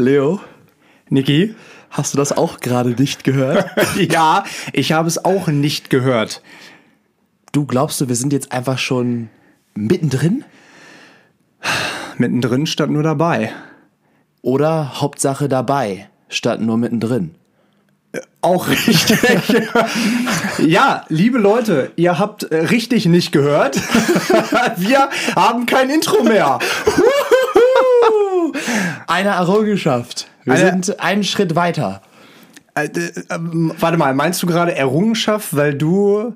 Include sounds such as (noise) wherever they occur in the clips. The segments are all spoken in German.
Leo, Niki? hast du das auch gerade nicht gehört? (laughs) (laughs) ja, ich habe es auch nicht gehört. Du glaubst du, wir sind jetzt einfach schon mittendrin? Mittendrin stand nur dabei. Oder Hauptsache dabei, statt nur mittendrin? Auch richtig. (laughs) ja, liebe Leute, ihr habt äh, richtig nicht gehört. Wir haben kein Intro mehr. Eine Errungenschaft. Wir Eine- sind einen Schritt weiter. Äh, äh, ähm, warte mal, meinst du gerade Errungenschaft, weil du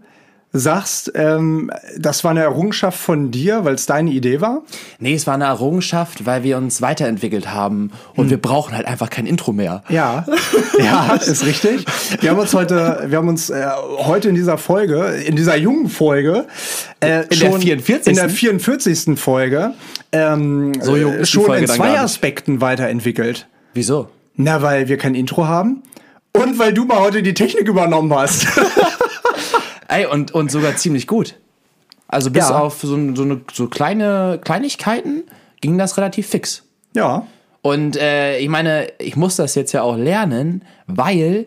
sagst, ähm, das war eine Errungenschaft von dir, weil es deine Idee war? Nee, es war eine Errungenschaft, weil wir uns weiterentwickelt haben und wir brauchen halt einfach kein Intro mehr. Ja, (laughs) ja, ist richtig. Wir haben uns heute, wir haben uns äh, heute in dieser Folge, in dieser jungen Folge, äh, In der 44.. in der 44. Folge, ähm, So jung äh, ist die schon Folge in zwei. Aspekten weiterentwickelt. Wieso? Na, weil wir kein Intro haben und weil du mal heute die Technik übernommen hast. (laughs) Ey, und, und sogar ziemlich gut. Also bis Ja. auf so, so, eine, so kleine Kleinigkeiten ging das relativ fix. ja. Und äh, ich meine, ich muss das jetzt ja auch lernen, weil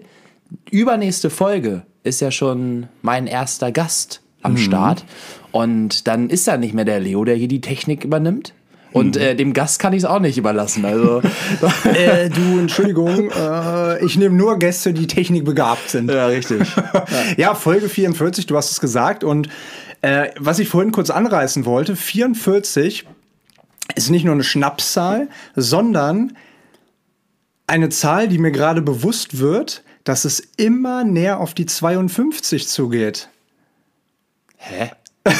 übernächste Folge ist ja schon mein erster Gast am Start. Und dann ist da nicht mehr der Leo, der hier die Technik übernimmt. Und äh, dem Gast kann ich es auch nicht überlassen. Also, (laughs) Äh, du, Entschuldigung, äh, ich nehme nur Gäste, die technikbegabt sind. ja, richtig. (laughs) Ja, Folge 44, du hast es gesagt. Und äh, was ich vorhin kurz anreißen wollte, 44 ist nicht nur eine Schnapszahl, sondern eine Zahl, die mir gerade bewusst wird, dass es immer näher auf die 52 zugeht. Hä? (laughs)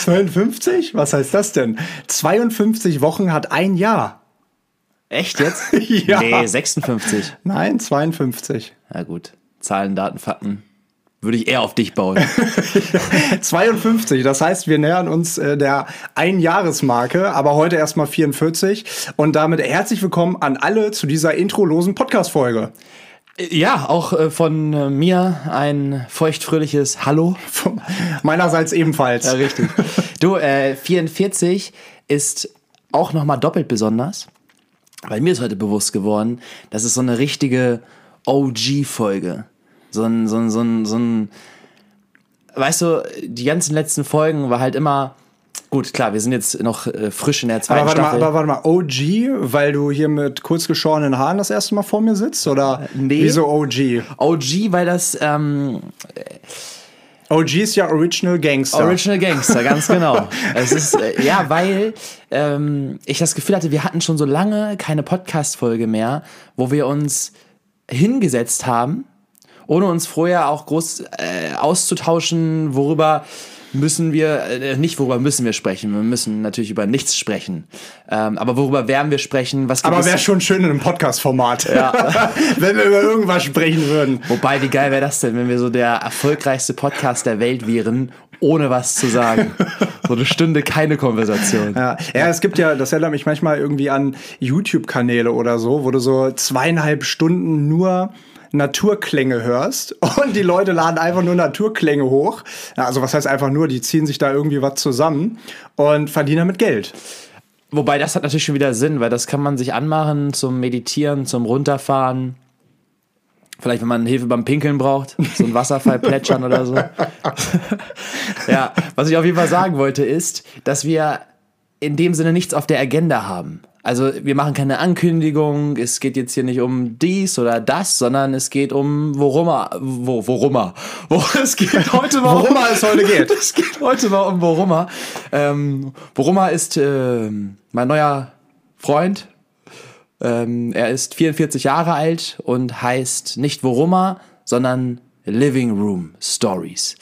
52? Was heißt das denn? 52 Wochen hat ein Jahr. Echt jetzt? (laughs) Ja. Nee, 56. Nein, 52. Na gut. Zahlen, Daten, Fakten. Würde ich eher auf dich bauen. (laughs) 52, das heißt, wir nähern uns äh, der Einjahresmarke, aber heute erstmal 44. Und damit herzlich willkommen an alle zu dieser introlosen Podcast-Folge. Ja, auch äh, von äh, mir ein feuchtfröhliches Hallo. Meinerseits ebenfalls. Ja, richtig. Du, äh, 44 ist auch nochmal doppelt besonders, weil mir ist heute bewusst geworden, das ist so eine richtige OG-Folge. So ein, so ein, so ein, so ein, weißt du, die ganzen letzten Folgen war halt immer, gut, klar, wir sind jetzt noch äh, frisch in der zweiten Aber warte, mal, Staffel. aber warte mal, OG, weil du hier mit kurz geschorenen Haaren das erste Mal vor mir sitzt? Oder nee. wieso OG? OG, weil das ähm, OG ist ja Original Gangster. Original Gangster, ganz (laughs) genau. es ist, äh, ja, weil ähm, ich das Gefühl hatte, wir hatten schon so lange keine Podcast-Folge mehr, wo wir uns hingesetzt haben, ohne uns vorher auch groß äh, auszutauschen, worüber müssen wir, äh, nicht worüber müssen wir sprechen, wir müssen natürlich über nichts sprechen. Ähm, aber worüber werden wir sprechen, was aber wäre schon schön in einem Podcast-Format. (laughs) wenn wir über irgendwas sprechen würden. Wobei, wie geil wäre das denn, wenn wir so der erfolgreichste Podcast der Welt wären, ohne was zu sagen. So eine Stunde keine Konversation. Ja, ja, es gibt ja, das erinnert mich manchmal irgendwie an YouTube-Kanäle oder so, wo du so zweieinhalb Stunden nur Naturklänge hörst (laughs) und die Leute laden einfach nur Naturklänge hoch. Also was heißt einfach nur, die ziehen sich da irgendwie was zusammen und verdienen damit Geld. Wobei, das hat natürlich schon wieder Sinn, weil das kann man sich anmachen zum Meditieren, zum Runterfahren. Vielleicht, wenn man Hilfe beim Pinkeln braucht, so ein Wasserfall plätschern oder so. (laughs) ja, was ich auf jeden Fall sagen wollte, ist, dass wir in dem Sinne nichts auf der Agenda haben. Also wir machen keine Ankündigung, es geht jetzt hier nicht um dies oder das, sondern es geht um worum er, wo, worum er. (laughs) Wo, es geht heute mal Worum es heute geht. (laughs) Es geht heute mal um Worummer. Ähm, Worummer ist ähm, mein neuer Freund. Ähm, er ist 44 Jahre alt und heißt nicht Worummer, sondern Living Room Stories.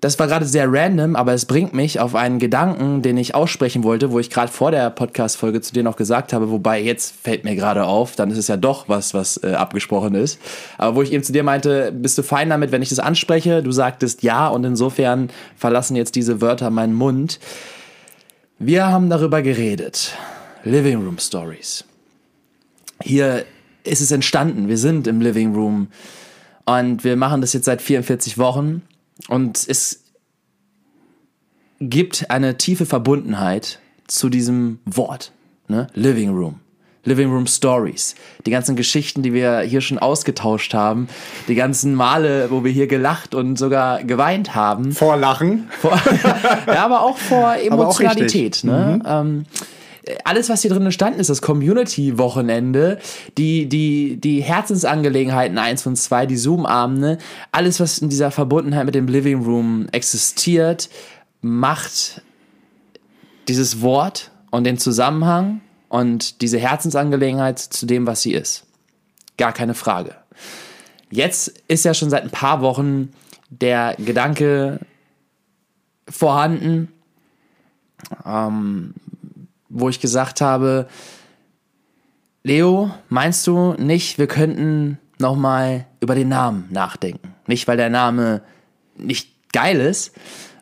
Das war gerade sehr random, aber es bringt mich auf einen Gedanken, den ich aussprechen wollte, wo ich gerade vor der Podcast-Folge zu dir noch gesagt habe, wobei jetzt fällt mir gerade auf, dann ist es ja doch was, was äh, abgesprochen ist. Aber wo ich eben zu dir meinte, bist du fein damit, wenn ich das anspreche? Du sagtest ja und insofern verlassen jetzt diese Wörter meinen Mund. Wir haben darüber geredet. Living Room Stories. Hier ist es entstanden. Wir sind im Living Room und wir machen das jetzt seit 44 Wochen. Und es gibt eine tiefe Verbundenheit zu diesem Wort, ne? Living Room. Living Room Stories. Die ganzen Geschichten, die wir hier schon ausgetauscht haben. Die ganzen Male, wo wir hier gelacht und sogar geweint haben. Vor Lachen. Vor, (laughs) ja, aber auch vor Emotionalität. ne? Ähm, alles, was hier drin entstanden ist, das Community-Wochenende, die, die, die Herzensangelegenheiten 1 und 2, die Zoom-Abende, alles, was in dieser Verbundenheit mit dem Living Room existiert, macht dieses Wort und den Zusammenhang und diese Herzensangelegenheit zu dem, was sie ist. Gar keine Frage. Jetzt ist ja schon seit ein paar Wochen der Gedanke vorhanden, ähm, wo ich gesagt habe, Leo, meinst du nicht, wir könnten noch mal über den Namen nachdenken? Nicht, weil der Name nicht geil ist,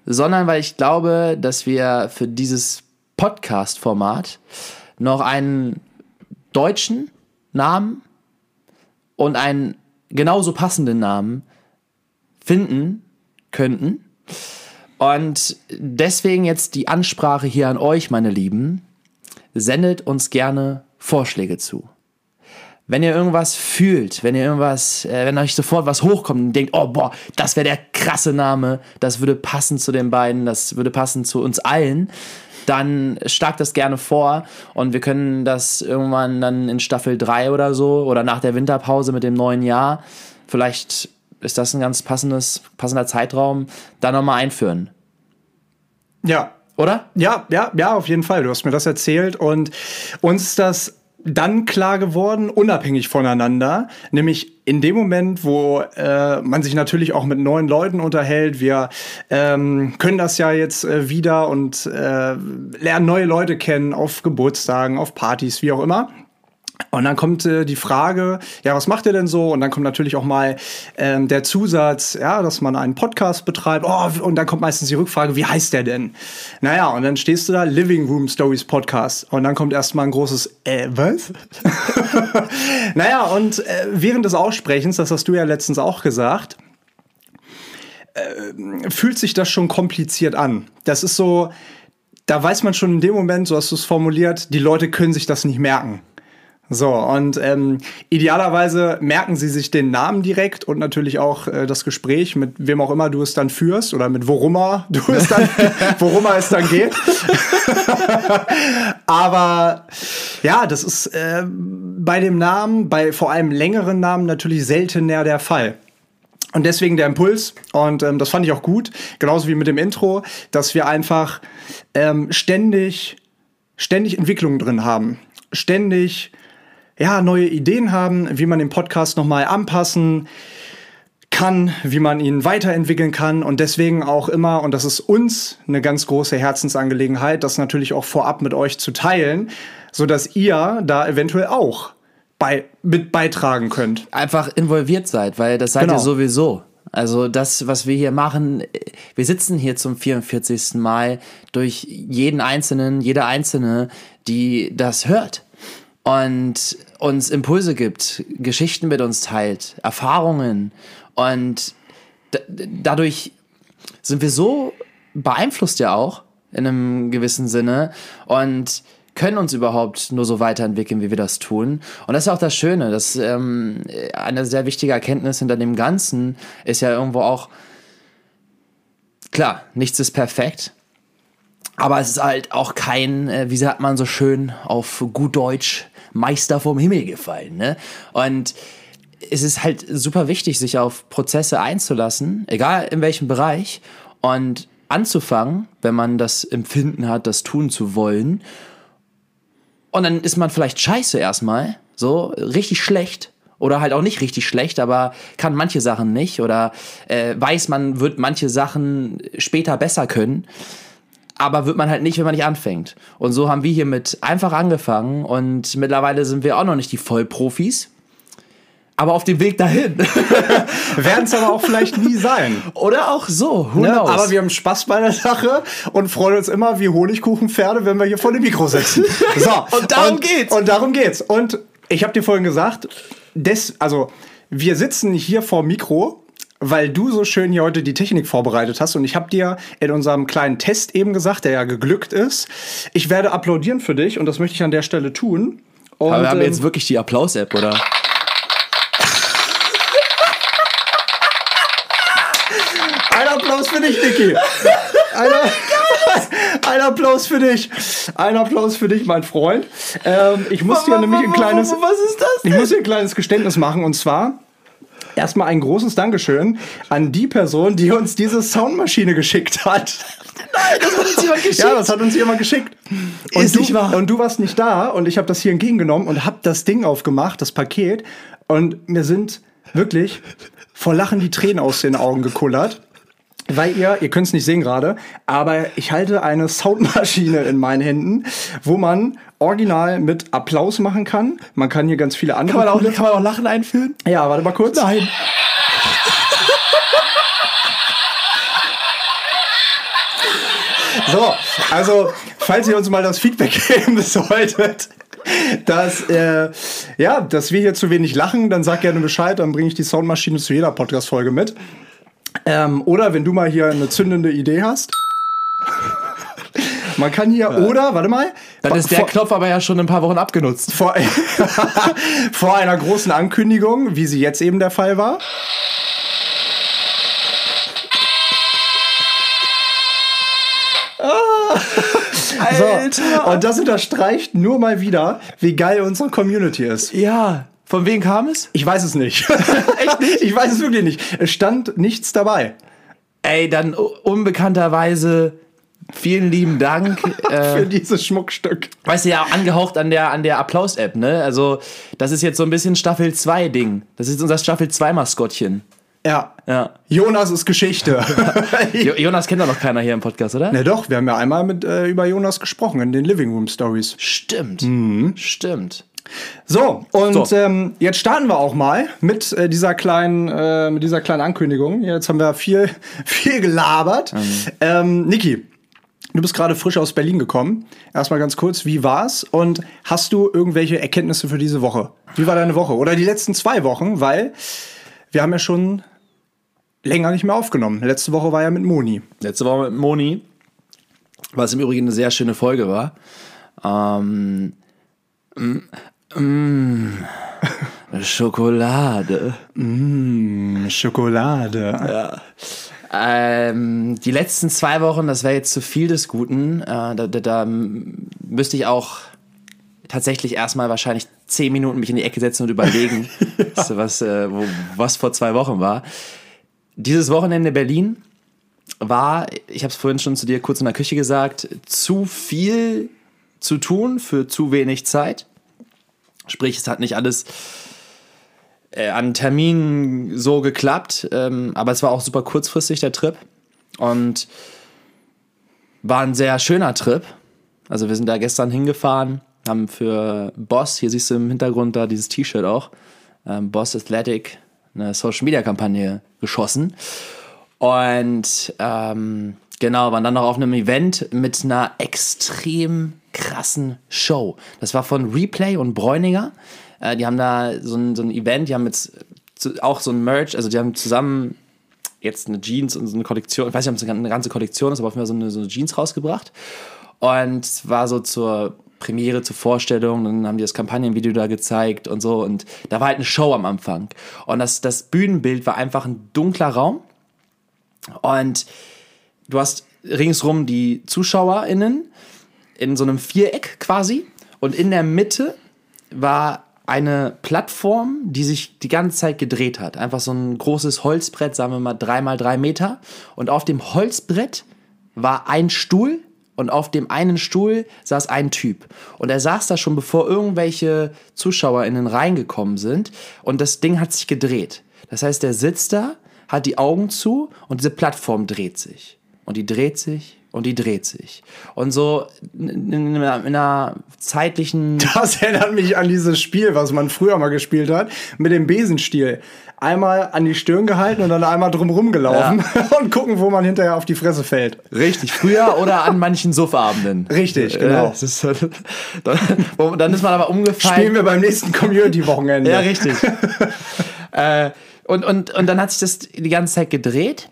sondern weil ich glaube, dass wir für dieses Podcast-Format noch einen deutschen Namen und einen genauso passenden Namen finden könnten. Und deswegen jetzt die Ansprache hier an euch, meine Lieben sendet uns gerne Vorschläge zu. Wenn ihr irgendwas fühlt, wenn ihr irgendwas, äh, wenn euch sofort was hochkommt und denkt, oh boah, das wäre der krasse Name, das würde passen zu den beiden, das würde passen zu uns allen, dann schlag das gerne vor und wir können das irgendwann dann in Staffel 3 oder so oder nach der Winterpause mit dem neuen Jahr, vielleicht ist das ein ganz passendes, passender Zeitraum, da nochmal einführen. Ja, oder? Ja, ja, ja, auf jeden Fall. Du hast mir das erzählt und uns ist das dann klar geworden, unabhängig voneinander, nämlich in dem Moment, wo äh, man sich natürlich auch mit neuen Leuten unterhält. Wir ähm, können das ja jetzt äh, wieder und äh, lernen neue Leute kennen auf Geburtstagen, auf Partys, wie auch immer. Und dann kommt äh, die Frage, ja, was macht ihr denn so? Und dann kommt natürlich auch mal ähm, der Zusatz, ja, dass man einen Podcast betreibt. Oh, und dann kommt meistens die Rückfrage, wie heißt der denn? Naja, und dann stehst du da, Living Room Stories Podcast. Und dann kommt erstmal ein großes, äh, was? (laughs) naja, und äh, während des Aussprechens, das hast du ja letztens auch gesagt, äh, fühlt sich das schon kompliziert an. Das ist so, da weiß man schon in dem Moment, so hast du es formuliert, die Leute können sich das nicht merken. So, und ähm, idealerweise merken sie sich den Namen direkt und natürlich auch äh, das Gespräch, mit wem auch immer du es dann führst oder mit worummer du es dann, (laughs) (laughs) worummer es dann geht. (laughs) Aber ja, das ist äh, bei dem Namen, bei vor allem längeren Namen natürlich seltener der Fall. Und deswegen der Impuls, und ähm, das fand ich auch gut, genauso wie mit dem Intro, dass wir einfach ähm, ständig, ständig Entwicklungen drin haben. Ständig ja, neue Ideen haben, wie man den Podcast nochmal anpassen kann, wie man ihn weiterentwickeln kann und deswegen auch immer, und das ist uns eine ganz große Herzensangelegenheit, das natürlich auch vorab mit euch zu teilen, so dass ihr da eventuell auch bei, mit beitragen könnt. Einfach involviert seid, weil das seid genau. ihr sowieso. Also das, was wir hier machen, wir sitzen hier zum 44. Mal durch jeden Einzelnen, jede Einzelne, die das hört und uns Impulse gibt, Geschichten mit uns teilt, Erfahrungen und dadurch sind wir so beeinflusst ja auch in einem gewissen Sinne und können uns überhaupt nur so weiterentwickeln, wie wir das tun. Und das ist auch das Schöne, dass ähm, eine sehr wichtige Erkenntnis hinter dem Ganzen ist ja irgendwo auch, klar, nichts ist perfekt, aber es ist halt auch kein, äh, wie sagt man so schön auf gut Deutsch, Meister vom Himmel gefallen. Ne? Und es ist halt super wichtig, sich auf Prozesse einzulassen, egal in welchem Bereich, und anzufangen, wenn man das Empfinden hat, das tun zu wollen. Und dann ist man vielleicht scheiße erstmal, so richtig schlecht. Oder halt auch nicht richtig schlecht, aber kann manche Sachen nicht. Oder äh, weiß, man wird manche Sachen später besser können aber wird man halt nicht, wenn man nicht anfängt. Und so haben wir hiermit einfach angefangen und mittlerweile sind wir auch noch nicht die Vollprofis. Aber auf dem Weg dahin. (laughs) Werden es aber auch vielleicht nie sein. Oder auch so. Who ne? knows? Aber wir haben Spaß bei der Sache und freuen uns immer wie Honigkuchenpferde, wenn wir hier vor dem Mikro sitzen. (laughs) So. und darum und, geht's. Und darum geht's. Und ich habe dir vorhin gesagt, des, also wir sitzen hier vor Mikro weil du so schön hier heute die Technik vorbereitet hast und ich habe dir in unserem kleinen Test eben gesagt, der ja geglückt ist, ich werde applaudieren für dich und das möchte ich an der Stelle tun. Und, Aber wir haben ähm, jetzt wirklich die Applaus-App, oder? (laughs) Ein Applaus für dich, Niki. Ein, (laughs) ein Applaus für dich. Ein Applaus für dich, mein Freund. Ähm, ich muss dir nämlich ein kleines. Was ist das Ich muss dir ein kleines Geständnis machen und zwar erstmal ein großes Dankeschön an die Person, die uns diese Soundmaschine geschickt hat. Nein, das hat uns jemand geschickt. (laughs) Ja, das hat uns jemand geschickt. Und, Ist du, nicht wahr. und du warst nicht da und ich habe das hier entgegengenommen und habe das Ding aufgemacht, das Paket. Und mir sind wirklich vor Lachen die Tränen aus den Augen gekullert. Weil ihr, ihr könnt es nicht sehen gerade, aber ich halte eine Soundmaschine in meinen Händen, wo man original mit Applaus machen kann. Man kann hier ganz viele andere. Kann man, auch, kann man auch Lachen einführen? ja, warte mal kurz. Nein. So, also, falls ihr uns mal das Feedback (laughs) geben solltet, dass, äh, ja, dass wir hier zu wenig lachen, dann sag gerne Bescheid, dann bringe ich die Soundmaschine zu jeder Podcast-Folge mit. Ähm, oder wenn du mal hier eine zündende Idee hast. Man kann hier, oder, warte mal. Dann ist der vor, Knopf aber ja schon ein paar Wochen abgenutzt. vor, (laughs) vor einer großen Ankündigung, wie sie jetzt eben der Fall war. (laughs) So, und das unterstreicht nur mal wieder, wie geil unsere Community ist. Ja. Von wem kam es? Ich weiß es nicht. (laughs) Echt nicht? Ich weiß es wirklich nicht. Es stand nichts dabei. Ey, dann unbekannterweise vielen lieben Dank. (laughs) äh, Für dieses Schmuckstück. weißt du ja, angehaucht an der, an der Applaus-App, ne? Also, das ist jetzt so ein bisschen Staffel 2-Ding. Das ist unser Staffel 2-Maskottchen. Ja. Ja. Jonas ist Geschichte. (laughs) Jo Jonas kennt doch noch keiner hier im Podcast, oder? Na doch, wir haben ja einmal mit, äh, über Jonas gesprochen in den Living Room Stories. Stimmt. Stimmt. So, und So. Ähm, jetzt starten wir auch mal mit äh, dieser kleinen, äh, mit dieser kleinen Ankündigung. Jetzt haben wir viel, (laughs) viel gelabert. Ähm, Niki, du bist gerade frisch aus Berlin gekommen. Erstmal ganz kurz, wie war's? Und hast du irgendwelche Erkenntnisse für diese Woche? Wie war deine Woche? Oder die letzten zwei Wochen? Weil wir haben ja schon länger nicht mehr aufgenommen. Letzte Woche war ja mit Moni. Letzte Woche mit Moni, was im Übrigen eine sehr schöne Folge war. Ähm, mm, (laughs) mm, Schokolade. Schokolade. Ähm, die letzten zwei Wochen, das wäre jetzt zu viel des Guten. Äh, da, da, da müsste ich auch tatsächlich erstmal wahrscheinlich zehn Minuten mich in die Ecke setzen und überlegen, (laughs) (laughs) so was, äh, wo, was vor zwei Wochen war. Dieses Wochenende Berlin war, ich habe es vorhin schon zu dir kurz in der Küche gesagt, zu viel zu tun für zu wenig Zeit. Sprich, es hat nicht alles äh, an Terminen so geklappt, ähm, aber es war auch super kurzfristig der Trip und war ein sehr schöner Trip. Also wir sind da gestern hingefahren, haben für Boss, hier siehst du im Hintergrund da dieses T-Shirt auch, ähm, Boss Athletic, eine Social Media Kampagne geschossen. Und ähm, genau, waren dann noch auf einem Event mit einer extrem krassen Show. Das war von Replay und Bräuninger. Äh, die haben da so ein, so ein Event, die haben jetzt auch so ein Merch, also die haben zusammen jetzt eine Jeans und so eine Kollektion, ich weiß nicht, ob es eine ganze Kollektion ist, aber auf jeden Fall so eine, so eine Jeans rausgebracht. Und es war so zur Premiere, zur Vorstellung, dann haben die das Kampagnenvideo da gezeigt und so. Und da war halt eine Show am Anfang. Und das, das Bühnenbild war einfach ein dunkler Raum. Und du hast ringsrum die ZuschauerInnen in so einem Viereck quasi. Und in der Mitte war eine Plattform, die sich die ganze Zeit gedreht hat. Einfach so ein großes Holzbrett, sagen wir mal drei mal drei Meter. Und auf dem Holzbrett war ein Stuhl und auf dem einen Stuhl saß ein Typ. Und er saß da schon, bevor irgendwelche ZuschauerInnen reingekommen sind. Und das Ding hat sich gedreht. Das heißt, der sitzt da, hat die Augen zu und diese Plattform dreht sich. Und die dreht sich und die dreht sich. Und so in, in, einer, in einer zeitlichen. (laughs) Das erinnert mich an dieses Spiel, was man früher mal gespielt hat, mit dem Besenstiel. Einmal an die Stirn gehalten und dann einmal drumrum gelaufen (laughs) und gucken, wo man hinterher auf die Fresse fällt. Richtig, früher oder an (laughs) manchen Suffabenden. Richtig, genau. Äh, ist, dann, dann ist man aber umgefallen. Spielen wir beim nächsten Community-Wochenende. Ja, richtig. äh, und, und, und dann hat sich das die ganze Zeit gedreht.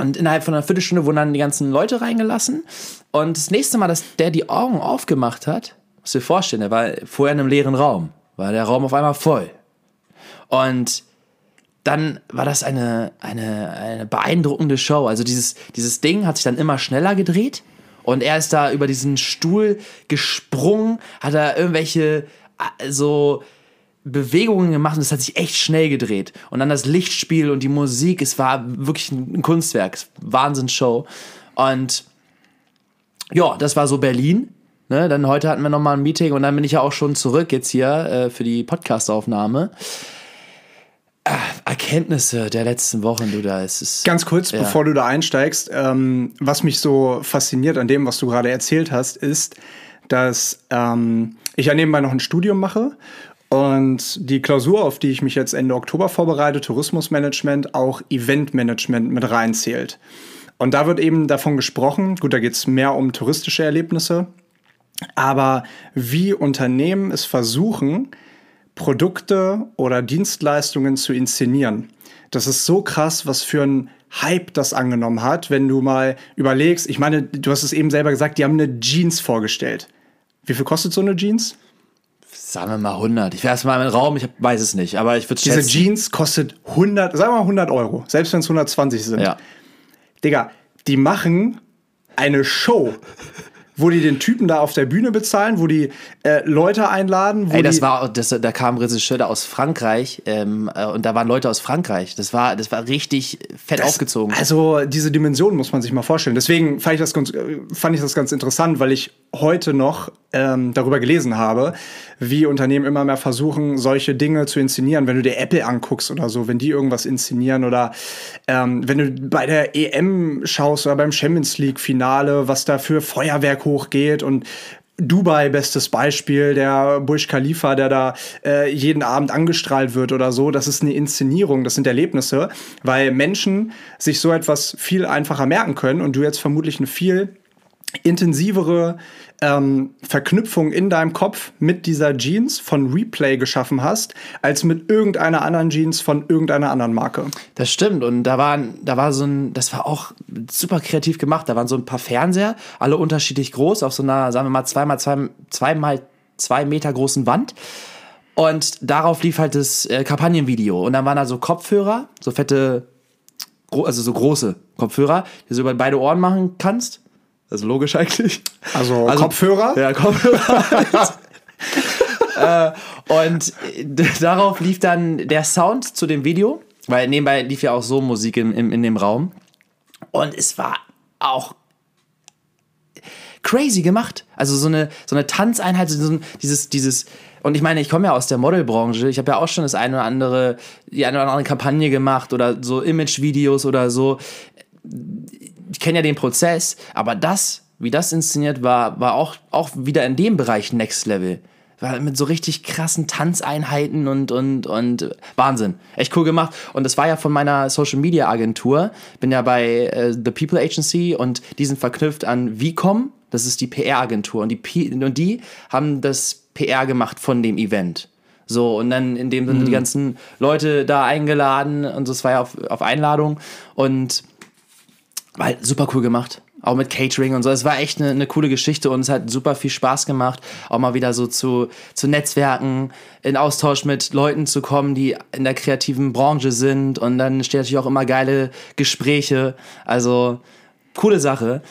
Und innerhalb von einer Viertelstunde wurden dann die ganzen Leute reingelassen. Und das nächste Mal, dass der die Augen aufgemacht hat, Musst dir vorstellen, der war vorher in einem leeren Raum. War der Raum auf einmal voll. Und dann war das eine, eine, eine beeindruckende Show. Also dieses, dieses Ding hat sich dann immer schneller gedreht. Und er ist da über diesen Stuhl gesprungen, hat da irgendwelche äh, so Bewegungen gemacht und es hat sich echt schnell gedreht. Und dann das Lichtspiel und die Musik, es war wirklich ein Kunstwerk, Wahnsinnsshow. Und ja, das war so Berlin. Ne, dann heute hatten wir nochmal ein Meeting und dann bin ich ja auch schon zurück jetzt hier äh, für die Podcastaufnahme. Ah, Erkenntnisse der letzten Wochen, du da. Es ist, Ganz kurz, ja. bevor du da einsteigst, ähm, was mich so fasziniert an dem, was du gerade erzählt hast, ist, dass ähm, ich ja nebenbei noch ein Studium mache und die Klausur, auf die ich mich jetzt Ende Oktober vorbereite, Tourismusmanagement, auch Eventmanagement mit reinzählt. Und da wird eben davon gesprochen, gut, da geht es mehr um touristische Erlebnisse, aber wie Unternehmen es versuchen, Produkte oder Dienstleistungen zu inszenieren. Das ist so krass, was für ein Hype das angenommen hat, wenn du mal überlegst. Ich meine, du hast es eben selber gesagt, die haben eine Jeans vorgestellt. Wie viel kostet so eine Jeans? Sagen wir mal 100. Ich wäre mal im Raum, ich weiß es nicht, aber ich würde Diese Jeans kostet 100, sagen wir mal 100 Euro, selbst wenn es 120 sind. Ja. Digga, die machen eine Show wo die den Typen da auf der Bühne bezahlen, wo die äh, Leute einladen. Ey, das war, das, da kamen Regisseure aus Frankreich ähm, äh, und da waren Leute aus Frankreich. Das war, das war richtig fett das, aufgezogen. Also diese Dimension muss man sich mal vorstellen. Deswegen fand ich das ganz, äh, fand ich das ganz interessant, weil ich heute noch ähm, darüber gelesen habe, wie Unternehmen immer mehr versuchen, solche Dinge zu inszenieren. Wenn du dir Apple anguckst oder so, wenn die irgendwas inszenieren oder ähm, wenn du bei der EM schaust oder beim Champions League Finale, was da für Feuerwerk hochgeht und Dubai, bestes Beispiel, der Burj Khalifa, der da äh, jeden Abend angestrahlt wird oder so. Das ist eine Inszenierung, das sind Erlebnisse, weil Menschen sich so etwas viel einfacher merken können und du jetzt vermutlich eine viel intensivere ähm, Verknüpfung in deinem Kopf mit dieser Jeans von Replay geschaffen hast, als mit irgendeiner anderen Jeans von irgendeiner anderen Marke. Das stimmt. Und da waren, da war so ein, das war auch super kreativ gemacht. Da waren so ein paar Fernseher, alle unterschiedlich groß, auf so einer, sagen wir mal, zweimal zwei, zweimal zwei Meter großen Wand. Und darauf lief halt das äh, Kampagnenvideo. Und dann waren da so Kopfhörer, so fette, also so große Kopfhörer, die du über beide Ohren machen kannst. Also logisch eigentlich. Also, also Kopfhörer? Ja, Kopfhörer. (laughs) äh, und darauf lief dann der Sound zu dem Video, weil nebenbei lief ja auch so Musik in, in, in dem Raum. Und es war auch crazy gemacht. Also so eine, so eine Tanzeinheit, so ein, dieses, dieses, und ich meine, ich komme ja aus der Modelbranche. Ich habe ja auch schon das eine oder andere, die eine oder andere Kampagne gemacht oder so Image-Videos oder so ich kenne ja den Prozess, aber das, wie das inszeniert war, war auch, auch wieder in dem Bereich Next Level. War mit so richtig krassen Tanzeinheiten und, und, und Wahnsinn. Echt cool gemacht. Und das war ja von meiner Social Media Agentur. Bin ja bei äh, The People Agency und die sind verknüpft an Vicom. Das ist die PR-Agentur. Und die, P und die haben das PR gemacht von dem Event. So, und dann in dem Sinne mhm. die ganzen Leute da eingeladen und so, es war ja auf, auf Einladung. Und war super cool gemacht. Auch mit Catering und so. Es war echt eine, eine coole Geschichte und es hat super viel Spaß gemacht, auch mal wieder so zu, zu Netzwerken, in Austausch mit Leuten zu kommen, die in der kreativen Branche sind. Und dann stehen natürlich auch immer geile Gespräche. Also, coole Sache.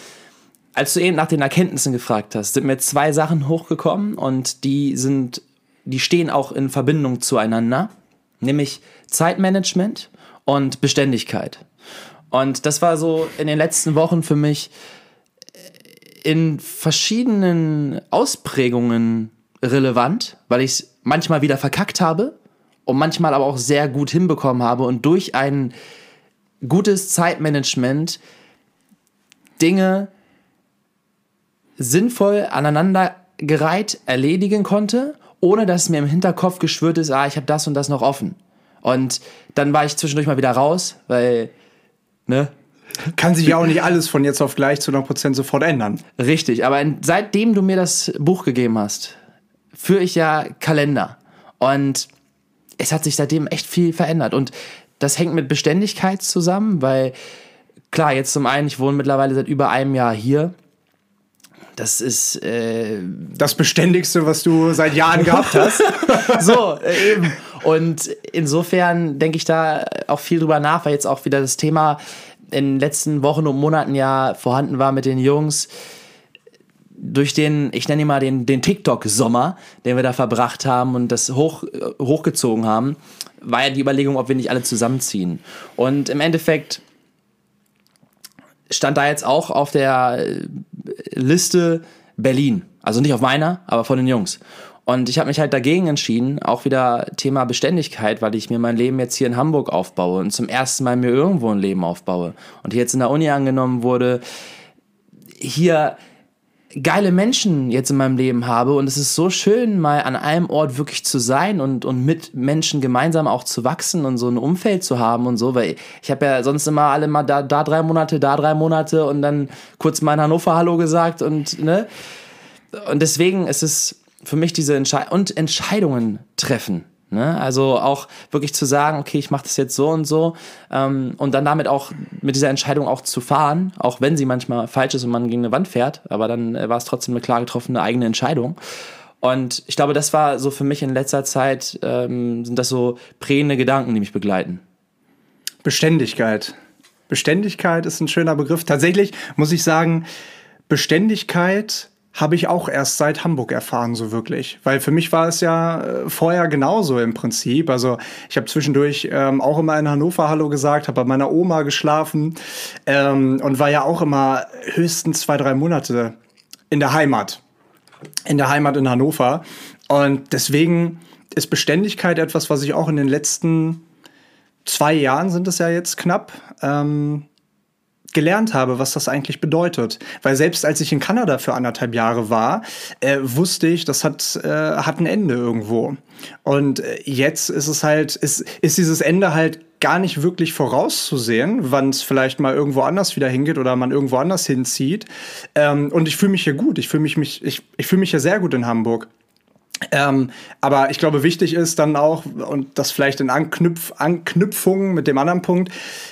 Als du eben nach den Erkenntnissen gefragt hast, sind mir zwei Sachen hochgekommen und die sind, die stehen auch in Verbindung zueinander. Nämlich Zeitmanagement und Beständigkeit. Und das war so in den letzten Wochen für mich in verschiedenen Ausprägungen relevant, weil ich es manchmal wieder verkackt habe und manchmal aber auch sehr gut hinbekommen habe und durch ein gutes Zeitmanagement Dinge sinnvoll aneinandergereiht erledigen konnte, ohne dass mir im Hinterkopf geschwört ist, ah, ich habe das und das noch offen. Und dann war ich zwischendurch mal wieder raus, weil Ne? Kann sich ja auch nicht alles von jetzt auf gleich zu 100% sofort ändern. Richtig, aber seitdem du mir das Buch gegeben hast, führe ich ja Kalender. Und es hat sich seitdem echt viel verändert. Und das hängt mit Beständigkeit zusammen, weil klar, jetzt zum einen, ich wohne mittlerweile seit über einem Jahr hier. das ist äh, das Beständigste, was du seit Jahren (laughs) gehabt hast. so, äh, eben. Und insofern denke ich da auch viel drüber nach, weil jetzt auch wieder das Thema in den letzten Wochen und Monaten ja vorhanden war mit den Jungs. Durch den, ich nenne ihn mal den, den TikTok-Sommer, den wir da verbracht haben und das hoch, hochgezogen haben, war ja die Überlegung, ob wir nicht alle zusammenziehen. Und im Endeffekt stand da jetzt auch auf der Liste Berlin. Also nicht auf meiner, aber von den Jungs. Und ich habe mich halt dagegen entschieden, auch wieder Thema Beständigkeit, weil ich mir mein Leben jetzt hier in Hamburg aufbaue und zum ersten Mal mir irgendwo ein Leben aufbaue. Und hier jetzt in der Uni angenommen wurde, hier geile Menschen jetzt in meinem Leben habe und es ist so schön, mal an einem Ort wirklich zu sein und, und mit Menschen gemeinsam auch zu wachsen und so ein Umfeld zu haben und so, weil ich habe ja sonst immer alle mal da, da drei Monate, da drei Monate und dann kurz mal in Hannover Hallo gesagt und ne. Und deswegen ist es für mich diese Entscheidung und Entscheidungen treffen. Ne? Also auch wirklich zu sagen, okay, ich mache das jetzt so und so ähm, und dann damit auch mit dieser Entscheidung auch zu fahren, auch wenn sie manchmal falsch ist und man gegen eine Wand fährt, aber dann äh, war es trotzdem eine klar getroffene eigene Entscheidung. Und ich glaube, das war so für mich in letzter Zeit, ähm, sind das so prägende Gedanken, die mich begleiten. Beständigkeit. Beständigkeit ist ein schöner Begriff. Tatsächlich muss ich sagen, Beständigkeit habe ich auch erst seit Hamburg erfahren, so wirklich. Weil für mich war es ja äh, vorher genauso im Prinzip. Also ich habe zwischendurch ähm, auch immer in Hannover Hallo gesagt, habe bei meiner Oma geschlafen ähm, und war ja auch immer höchstens zwei, drei Monate in der Heimat. In der Heimat in Hannover. Und deswegen ist Beständigkeit etwas, was ich auch in den letzten zwei Jahren sind es ja jetzt knapp, ähm, gelernt habe, was das eigentlich bedeutet. Weil selbst als ich in Kanada für anderthalb Jahre war, äh, wusste ich, das hat, äh, hat ein Ende irgendwo. Und äh, jetzt ist es halt, ist, ist dieses Ende halt gar nicht wirklich vorauszusehen, wann es vielleicht mal irgendwo anders wieder hingeht oder man irgendwo anders hinzieht. Ähm, und ich fühle mich hier gut. Ich fühle mich, mich, ich, ich fühle mich hier sehr gut in Hamburg. Ähm, aber ich glaube, wichtig ist dann auch, und das vielleicht in Anknüpf Anknüpfung mit dem anderen Punkt,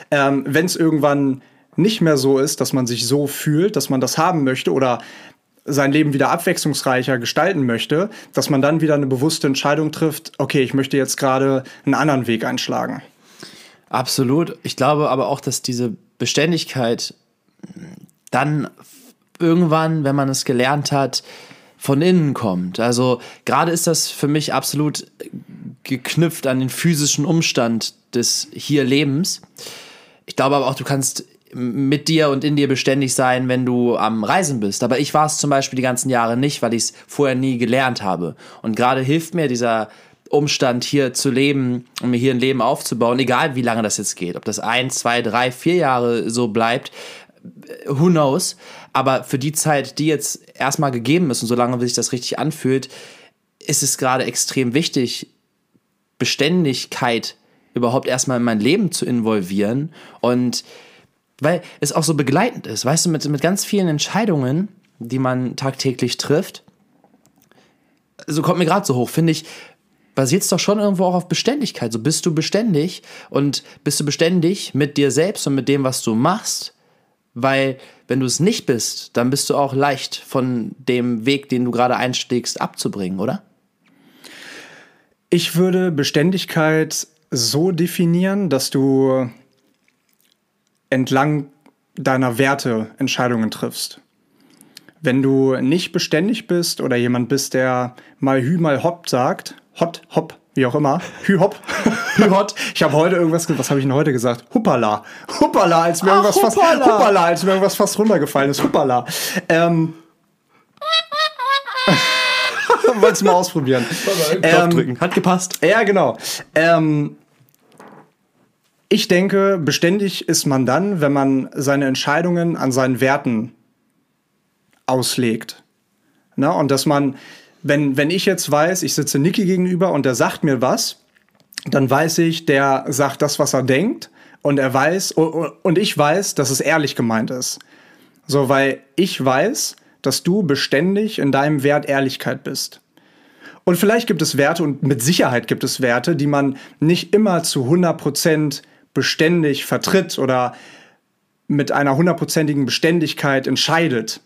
ähm, wenn es irgendwann nicht mehr so ist, dass man sich so fühlt, dass man das haben möchte oder sein Leben wieder abwechslungsreicher gestalten möchte, dass man dann wieder eine bewusste Entscheidung trifft, okay, ich möchte jetzt gerade einen anderen Weg einschlagen. Absolut. Ich glaube aber auch, dass diese Beständigkeit dann irgendwann, wenn man es gelernt hat, von innen kommt. Also gerade ist das für mich absolut geknüpft an den physischen Umstand des hier Lebens. Ich glaube aber auch, du kannst mit dir und in dir beständig sein, wenn du am Reisen bist. Aber ich war es zum Beispiel die ganzen Jahre nicht, weil ich es vorher nie gelernt habe. Und gerade hilft mir dieser Umstand, hier zu leben und mir hier ein Leben aufzubauen, egal wie lange das jetzt geht. Ob das ein, zwei, drei, vier Jahre so bleibt, who knows. Aber für die Zeit, die jetzt erstmal gegeben ist und solange sich das richtig anfühlt, ist es gerade extrem wichtig, Beständigkeit überhaupt erstmal in mein Leben zu involvieren und weil es auch so begleitend ist, weißt du, mit, mit ganz vielen Entscheidungen, die man tagtäglich trifft. So kommt mir gerade so hoch, finde ich, basiert es doch schon irgendwo auch auf Beständigkeit. So bist du beständig und bist du beständig mit dir selbst und mit dem, was du machst. Weil, wenn du es nicht bist, dann bist du auch leicht von dem Weg, den du gerade einstiegst, abzubringen, oder? Ich würde Beständigkeit so definieren, dass du entlang deiner Werte Entscheidungen triffst. Wenn du nicht beständig bist oder jemand bist, der mal Hü, mal Hopp sagt, Hot, Hopp, wie auch immer, Hü, Hopp, (laughs) Hü, Hot. Ich habe heute irgendwas, was habe ich denn heute gesagt? Huppala. Huppala, als mir, Ach, irgendwas, huppala. Fast, huppala, als mir irgendwas fast runtergefallen ist. Huppala. Ähm, (laughs) Wolltest du mal ausprobieren. Ähm, drücken. Hat gepasst. Ja, genau. Ähm, ich denke, beständig ist man dann, wenn man seine Entscheidungen an seinen Werten auslegt. Na, und dass man, wenn, wenn ich jetzt weiß, ich sitze Niki gegenüber und der sagt mir was, dann weiß ich, der sagt das, was er denkt und er weiß, und ich weiß, dass es ehrlich gemeint ist. So, weil ich weiß, dass du beständig in deinem Wert Ehrlichkeit bist. Und vielleicht gibt es Werte und mit Sicherheit gibt es Werte, die man nicht immer zu 100 Prozent beständig vertritt oder mit einer hundertprozentigen Beständigkeit entscheidet.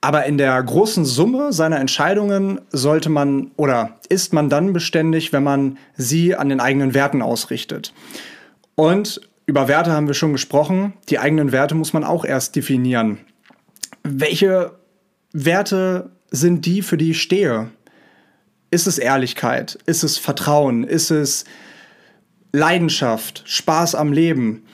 Aber in der großen Summe seiner Entscheidungen sollte man oder ist man dann beständig, wenn man sie an den eigenen Werten ausrichtet. Und über Werte haben wir schon gesprochen. Die eigenen Werte muss man auch erst definieren. Welche Werte sind die, für die ich stehe? Ist es Ehrlichkeit? Ist es Vertrauen? Ist es Leidenschaft, Spaß am Leben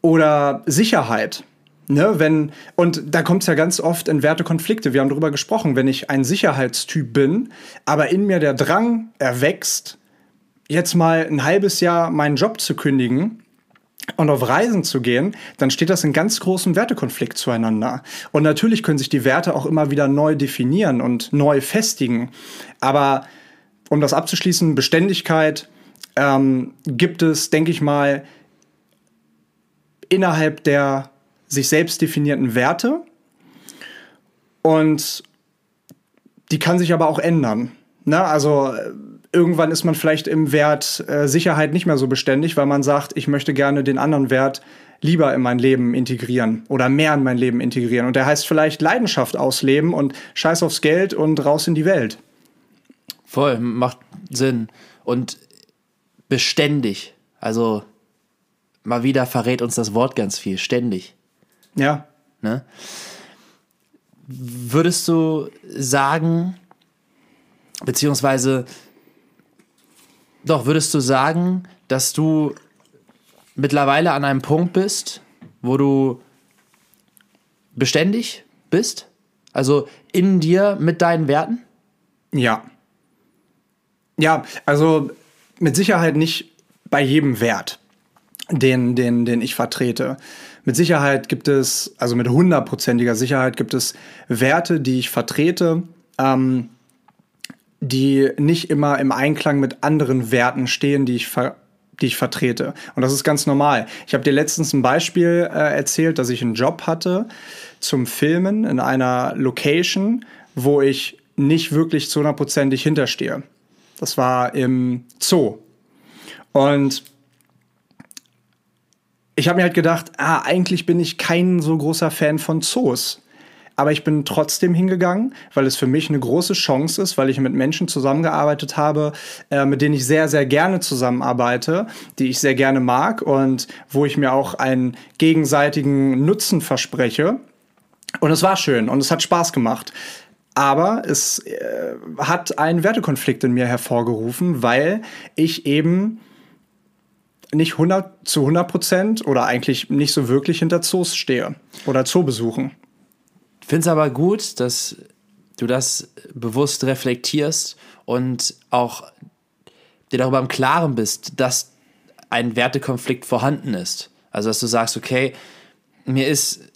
oder Sicherheit? Ne, wenn, und da kommt es ja ganz oft in Wertekonflikte. Wir haben darüber gesprochen, wenn ich ein Sicherheitstyp bin, aber in mir der Drang erwächst, jetzt mal ein halbes Jahr meinen Job zu kündigen, und auf Reisen zu gehen, dann steht das in ganz großem Wertekonflikt zueinander. Und natürlich können sich die Werte auch immer wieder neu definieren und neu festigen. Aber um das abzuschließen, Beständigkeit ähm, gibt es, denke ich mal, innerhalb der sich selbst definierten Werte. Und die kann sich aber auch ändern. Ne? Also irgendwann ist man vielleicht im Wert äh, Sicherheit nicht mehr so beständig, weil man sagt, ich möchte gerne den anderen Wert lieber in mein Leben integrieren oder mehr in mein Leben integrieren. Und der heißt vielleicht Leidenschaft ausleben und scheiß aufs Geld und raus in die Welt. Voll, macht Sinn. Und beständig. Also mal wieder verrät uns das Wort ganz viel. Ständig. Ja. Ne? Würdest du sagen, beziehungsweise doch, würdest du sagen, dass du mittlerweile an einem Punkt bist, wo du beständig bist? Also in dir mit deinen Werten? Ja. Ja, also mit Sicherheit nicht bei jedem Wert, den, den, den ich vertrete. Mit Sicherheit gibt es, also mit hundertprozentiger Sicherheit gibt es Werte, die ich vertrete, ähm, die nicht immer im Einklang mit anderen Werten stehen, die ich ver die ich vertrete. Und das ist ganz normal. Ich habe dir letztens ein Beispiel äh, erzählt, dass ich einen Job hatte zum Filmen in einer Location, wo ich nicht wirklich zu hundertprozentig hinterstehe. Das war im Zoo. Und ich habe mir halt gedacht, ah, eigentlich bin ich kein so großer Fan von Zoos aber ich bin trotzdem hingegangen, weil es für mich eine große Chance ist, weil ich mit Menschen zusammengearbeitet habe, äh, mit denen ich sehr, sehr gerne zusammenarbeite, die ich sehr gerne mag und wo ich mir auch einen gegenseitigen Nutzen verspreche. Und es war schön und es hat Spaß gemacht. Aber es äh, hat einen Wertekonflikt in mir hervorgerufen, weil ich eben nicht 100 zu 100 Prozent oder eigentlich nicht so wirklich hinter Zoos stehe oder Zoobesuchen finde es aber gut, dass du das bewusst reflektierst und auch dir darüber im Klaren bist, dass ein Wertekonflikt vorhanden ist. Also, dass du sagst, okay, mir ist,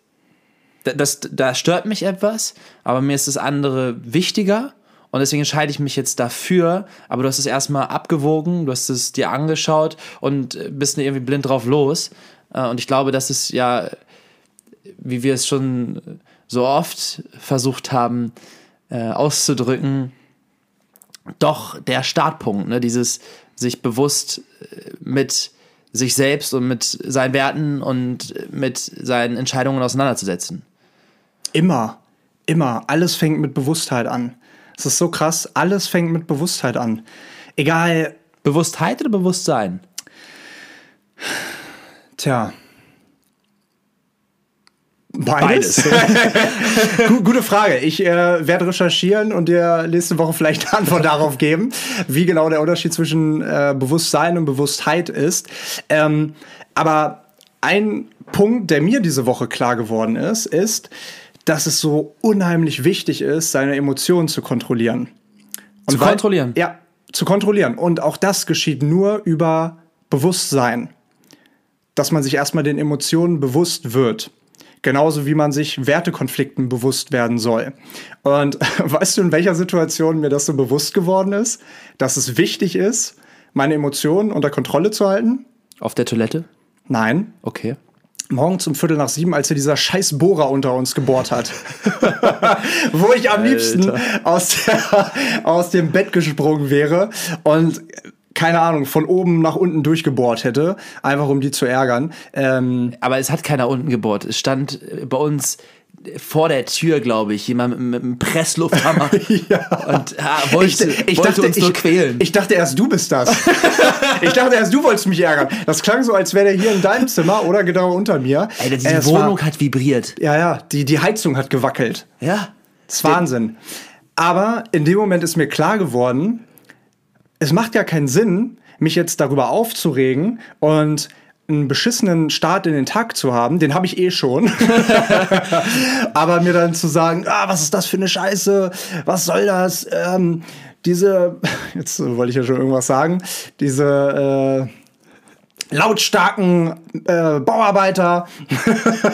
das, da stört mich etwas, aber mir ist das andere wichtiger und deswegen entscheide ich mich jetzt dafür, aber du hast es erstmal abgewogen, du hast es dir angeschaut und bist irgendwie blind drauf los. Äh, und ich glaube, das ist ja, wie wir es schon so oft versucht haben äh, auszudrücken, doch der Startpunkt, ne? dieses sich bewusst äh, mit sich selbst und mit seinen Werten und mit seinen Entscheidungen auseinanderzusetzen. Immer, immer. Alles fängt mit Bewusstheit an. Es ist so krass, alles fängt mit Bewusstheit an. Egal. Bewusstheit oder Bewusstsein? Tja, Beides. Beides. (laughs) Gute Frage. Ich äh, werde recherchieren und dir nächste Woche vielleicht eine Antwort darauf geben, wie genau der Unterschied zwischen äh, Bewusstsein und Bewusstheit ist. Ähm, aber ein Punkt, der mir diese Woche klar geworden ist, ist, dass es so unheimlich wichtig ist, seine Emotionen zu kontrollieren. Und zu weil, kontrollieren? Ja, zu kontrollieren. Und auch das geschieht nur über Bewusstsein. Dass man sich erstmal den Emotionen bewusst wird. Genauso wie man sich Wertekonflikten bewusst werden soll. Und (laughs) weißt du, in welcher Situation mir das so bewusst geworden ist, dass es wichtig ist, meine Emotionen unter Kontrolle zu halten? Auf der Toilette? Nein. Okay. Morgens um Viertel nach sieben, als hier dieser scheiß Bohrer unter uns gebohrt hat. (laughs) Wo ich am liebsten aus, der, aus dem Bett gesprungen wäre und keine Ahnung, von oben nach unten durchgebohrt hätte, einfach um die zu ärgern. Ähm Aber es hat keiner unten gebohrt. Es stand bei uns vor der Tür, glaube ich, jemand mit, einem Presslufthammer (laughs) und ah, wollte, Ich wollte dachte, uns nur ich, quälen. ich dachte erst, du bist das. (laughs) ich dachte erst, du wolltest mich ärgern. Das klang so, als wäre der hier in deinem Zimmer oder genau unter mir. Ey, diese Äh, Wohnung War, hat vibriert. ja, ja, die, die Heizung hat gewackelt. Ja. Das ist Wahnsinn. Aber in dem Moment ist mir klar geworden, es macht ja keinen Sinn, mich jetzt darüber aufzuregen und einen beschissenen Start in den Tag zu haben, den habe ich eh schon. (laughs) Aber mir dann zu sagen, ah, was ist das für eine Scheiße? Was soll das? Ähm, diese, (laughs) jetzt wollte ich ja schon irgendwas sagen, diese äh, lautstarken äh, Bauarbeiter.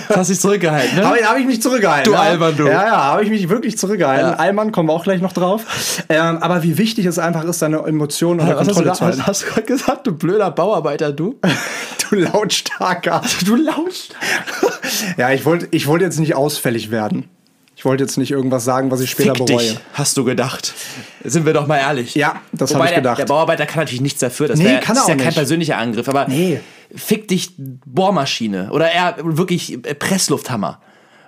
Das hast dich zurückgehalten, ne? Habe ich, hab ich mich zurückgehalten. Du ja. Alman, du. Ja, ja, habe ich mich wirklich zurückgehalten. Ja. Alman, kommen wir auch gleich noch drauf. Ähm, aber wie wichtig es einfach ist, seine Emotionen unter Was hast du, Kontrolle zu halten. hast, du gerade gesagt, du blöder Bauarbeiter, du? (laughs) Du lautstarker. Du lauscht. Ja, ich wollte ich wollte jetzt nicht ausfällig werden. Ich wollte jetzt nicht irgendwas sagen, was ich später Fick bereue. dich, hast du gedacht. Sind wir doch mal ehrlich. Ja, das habe ich der, gedacht. der Bauarbeiter kann natürlich nichts dafür. Das, Nee, wär, kann das ist ja auch kein nicht. persönlicher Angriff. Aber Nee. fick dich Bohrmaschine. Oder eher wirklich äh, Presslufthammer.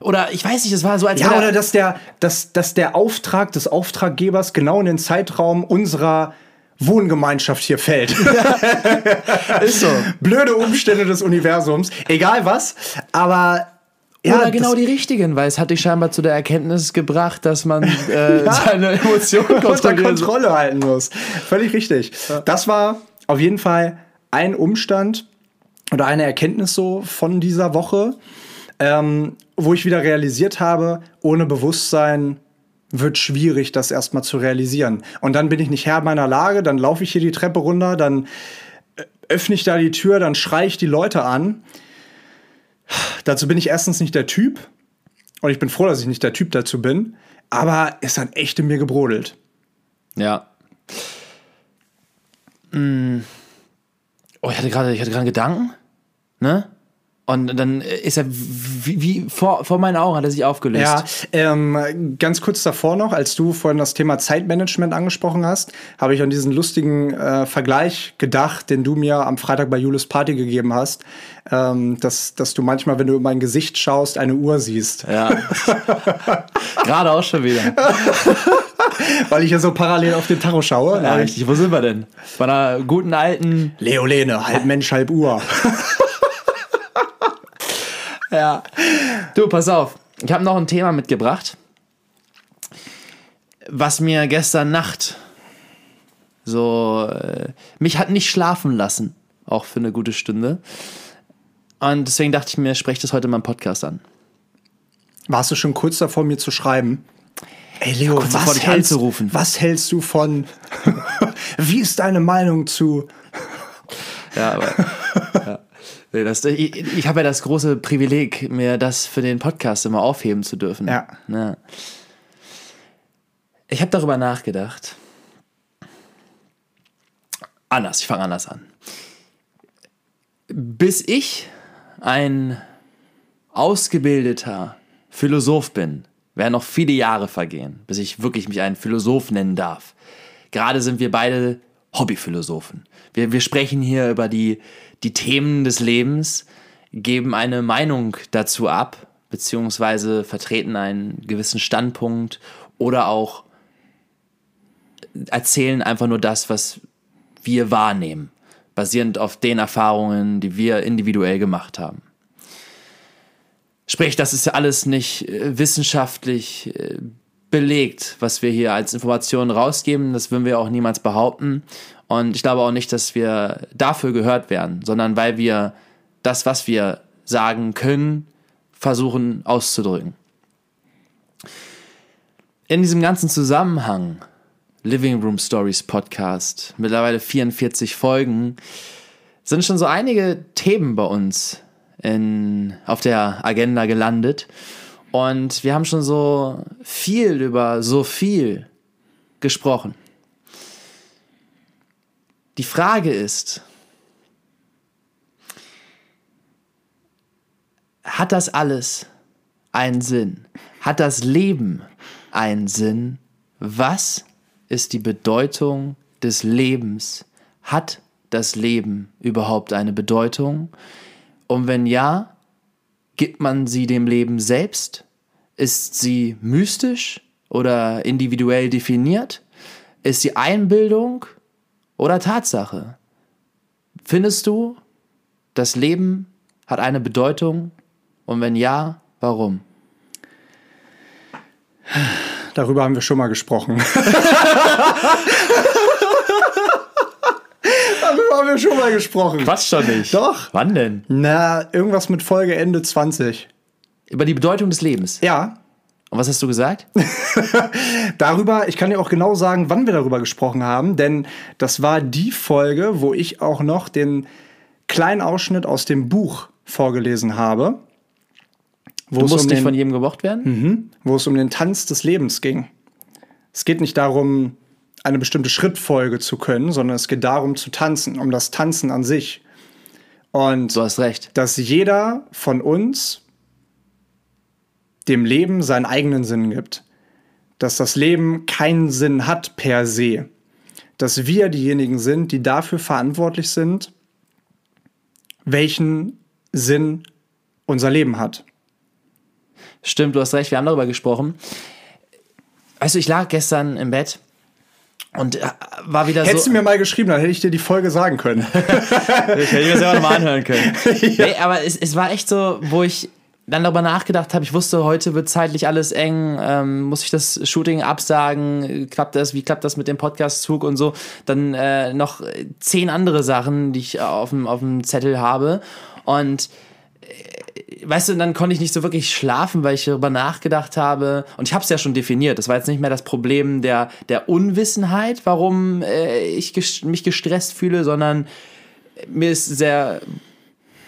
Oder ich weiß nicht, das war so, als ja, oder dass der, dass, dass der Auftrag des Auftraggebers genau in den Zeitraum unserer Wohngemeinschaft hier fällt. (laughs) ist so. Blöde Umstände des Universums. Egal was. Aber. Ja, Oder genau die richtigen, weil es hat dich scheinbar zu der Erkenntnis gebracht, dass man (laughs) äh, Ja. seine Emotionen (laughs) unter. Kontrolle halten muss. Völlig richtig. Das war auf jeden Fall ein Umstand oder eine Erkenntnis so von dieser Woche, ähm, wo ich wieder realisiert habe, ohne Bewusstsein wird schwierig, das erstmal zu realisieren. Und dann bin ich nicht Herr meiner Lage, dann laufe ich hier die Treppe runter, dann äh, öffne ich da die Tür, dann schreie ich die Leute an. Dazu bin ich erstens nicht der Typ. Und ich bin froh, dass ich nicht der Typ dazu bin. Aber ist dann echt in mir gebrodelt. Ja. Mm. Oh, ich hatte gerade einen Gedanken, ne? Und dann ist er wie, wie vor, vor meinen Augen hat er sich aufgelöst. Ja, ähm, ganz kurz davor noch, als du vorhin das Thema Zeitmanagement angesprochen hast, habe ich an diesen lustigen äh, Vergleich gedacht, den du mir am Freitag bei Julis Party gegeben hast, ähm, dass, dass du manchmal, wenn du in mein Gesicht schaust, eine Uhr siehst. Ja. (laughs) gerade auch schon wieder. (laughs) Weil ich ja so parallel auf den Tacho schaue. Ja, richtig. Wo sind wir denn? Bei einer guten alten. Leolene, halb Mensch, halb Uhr. (laughs) Ja. Du, pass auf. Ich habe noch ein Thema mitgebracht, was mir gestern Nacht so. Äh, mich hat nicht schlafen lassen. Auch für eine gute Stunde. Und deswegen dachte ich mir, spreche das heute mal im Podcast an. Warst du schon kurz davor, mir zu schreiben? Ey, Leo, kurz davor, was dich hältst, anzurufen. was hältst du von. (laughs) Wie ist deine Meinung zu. Ja, aber. (laughs) ja. Das, ich ich habe ja das große Privileg, mir das für den Podcast immer aufheben zu dürfen. Ja. ja. Ich habe darüber nachgedacht. Anders, ich fange anders an. Bis ich ein ausgebildeter Philosoph bin, werden noch viele Jahre vergehen, bis ich wirklich mich einen Philosoph nennen darf. Gerade sind wir beide Hobbyphilosophen. Wir, wir sprechen hier über die, die Themen des Lebens, geben eine Meinung dazu ab, beziehungsweise vertreten einen gewissen Standpunkt oder auch erzählen einfach nur das, was wir wahrnehmen, basierend auf den Erfahrungen, die wir individuell gemacht haben. Sprich, das ist ja alles nicht äh, wissenschaftlich äh, belegt, was wir hier als Informationen rausgeben. Das würden wir auch niemals behaupten. Und ich glaube auch nicht, dass wir dafür gehört werden, sondern weil wir das, was wir sagen können, versuchen auszudrücken. In diesem ganzen Zusammenhang, Living Room Stories Podcast, mittlerweile 44 Folgen, sind schon so einige Themen bei uns in, auf der Agenda gelandet. Und wir haben schon so viel über so viel gesprochen. Die Frage ist, hat das alles einen Sinn? Hat das Leben einen Sinn? Was ist die Bedeutung des Lebens? Hat das Leben überhaupt eine Bedeutung? Und wenn ja, gibt man sie dem Leben selbst? Ist sie mystisch oder individuell definiert? Ist sie Einbildung oder Tatsache? Findest du, das Leben hat eine Bedeutung? Und wenn ja, warum? Darüber haben wir schon mal gesprochen. (laughs) Darüber haben wir schon mal gesprochen. Quatsch doch nicht. Doch. Wann denn? Na, irgendwas mit Folge Ende 20. Über die Bedeutung des Lebens. Ja. Und was hast du gesagt? (laughs) darüber, ich kann dir auch genau sagen, wann wir darüber gesprochen haben, denn das war die Folge, wo ich auch noch den kleinen Ausschnitt aus dem Buch vorgelesen habe. Wo du musst um nicht den, von jedem gemocht werden? Mhm, wo es um den Tanz des Lebens ging. Es geht nicht darum, eine bestimmte Schrittfolge zu können, sondern es geht darum zu tanzen, um das Tanzen an sich. Und du hast recht. Dass jeder von uns dem Leben seinen eigenen Sinn gibt. Dass das Leben keinen Sinn hat per se. Dass wir diejenigen sind, die dafür verantwortlich sind, welchen Sinn unser Leben hat. Stimmt, du hast recht, wir haben darüber gesprochen. Weißt du, ich lag gestern im Bett und äh, war wieder Hättest so. Hättest du mir mal geschrieben, dann hätte ich dir die Folge sagen können. (laughs) ich hätte mir selber nochmal anhören können. (laughs) ja. Nee, aber es, es war echt so, wo ich dann darüber nachgedacht habe, ich wusste, heute wird zeitlich alles eng, ähm, muss ich das Shooting absagen, klappt das, wie klappt das mit dem Podcastzug und so. Dann äh, noch zehn andere Sachen, die ich auf dem, auf dem Zettel habe. Und äh, weißt du, dann konnte ich nicht so wirklich schlafen, weil ich darüber nachgedacht habe. Und ich habe es ja schon definiert. Das war jetzt nicht mehr das Problem der, der Unwissenheit, warum äh, ich ges mich gestresst fühle, sondern mir ist sehr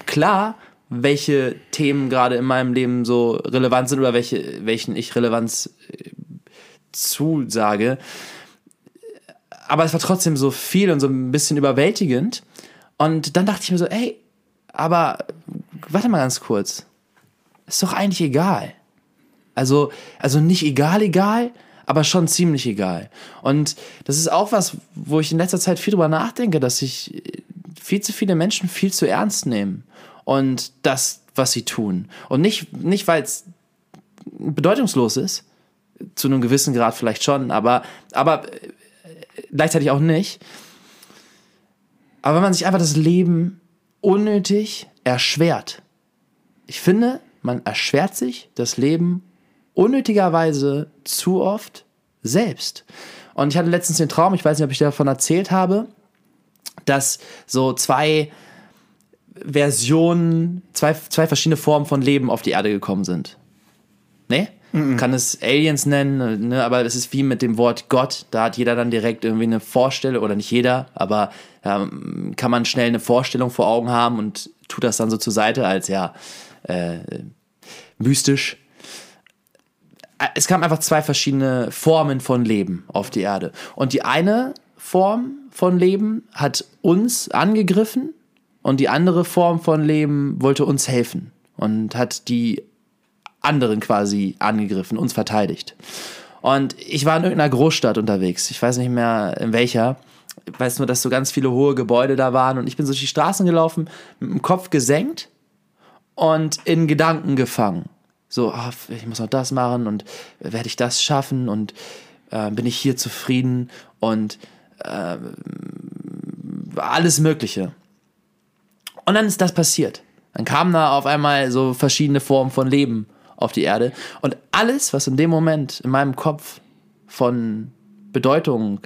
klar, welche Themen gerade in meinem Leben so relevant sind oder welche, welchen ich Relevanz äh, zusage. Aber es war trotzdem so viel und so ein bisschen überwältigend. Und dann dachte ich mir so, ey, aber warte mal ganz kurz. Ist doch eigentlich egal. Also, also nicht egal, egal, aber schon ziemlich egal. Und das ist auch was, wo ich in letzter Zeit viel drüber nachdenke, dass sich viel zu viele Menschen viel zu ernst nehmen und das, was sie tun. Und nicht, nicht weil es bedeutungslos ist, zu einem gewissen Grad vielleicht schon, aber, aber äh, gleichzeitig auch nicht. Aber wenn man sich einfach das Leben unnötig erschwert. Ich finde, man erschwert sich das Leben unnötigerweise zu oft selbst. Und ich hatte letztens den Traum, ich weiß nicht, ob ich davon erzählt habe, dass so zwei Versionen, zwei, zwei verschiedene Formen von Leben auf die Erde gekommen sind. Ne? Mhm. Kann es Aliens nennen, ne? aber das ist wie mit dem Wort Gott. Da hat jeder dann direkt irgendwie eine Vorstellung, oder nicht jeder, aber ähm, kann man schnell eine Vorstellung vor Augen haben und tut das dann so zur Seite als ja äh, mystisch. Es kamen einfach zwei verschiedene Formen von Leben auf die Erde. Und die eine Form von Leben hat uns angegriffen und die andere Form von Leben wollte uns helfen und hat die anderen quasi angegriffen, uns verteidigt. Und ich war in irgendeiner Großstadt unterwegs. Ich weiß nicht mehr in welcher. Ich weiß nur, dass so ganz viele hohe Gebäude da waren und ich bin so durch die Straßen gelaufen, mit dem Kopf gesenkt und in Gedanken gefangen. So, oh, ich muss noch das machen und werde ich das schaffen und äh, bin ich hier zufrieden und äh, alles Mögliche. Und dann ist das passiert. Dann kamen da auf einmal so verschiedene Formen von Leben auf die Erde. Und alles, was in dem Moment in meinem Kopf von Bedeutung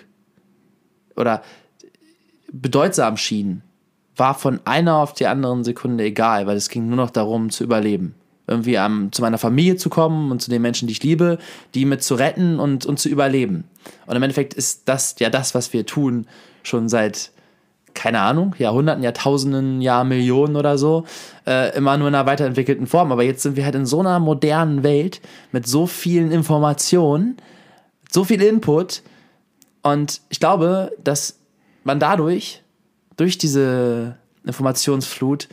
oder bedeutsam schien, war von einer auf die andere Sekunde egal, weil es ging nur noch darum zu überleben. Irgendwie um, zu meiner Familie zu kommen und zu den Menschen, die ich liebe, die mit zu retten und, und zu überleben. Und im Endeffekt ist das ja das, was wir tun, schon seit keine Ahnung, Jahrhunderten, Jahrtausenden, Jahrmillionen oder so, äh, immer nur in einer weiterentwickelten Form. Aber jetzt sind wir halt in so einer modernen Welt mit so vielen Informationen, so viel Input. Und ich glaube, dass man dadurch, durch diese Informationsflut,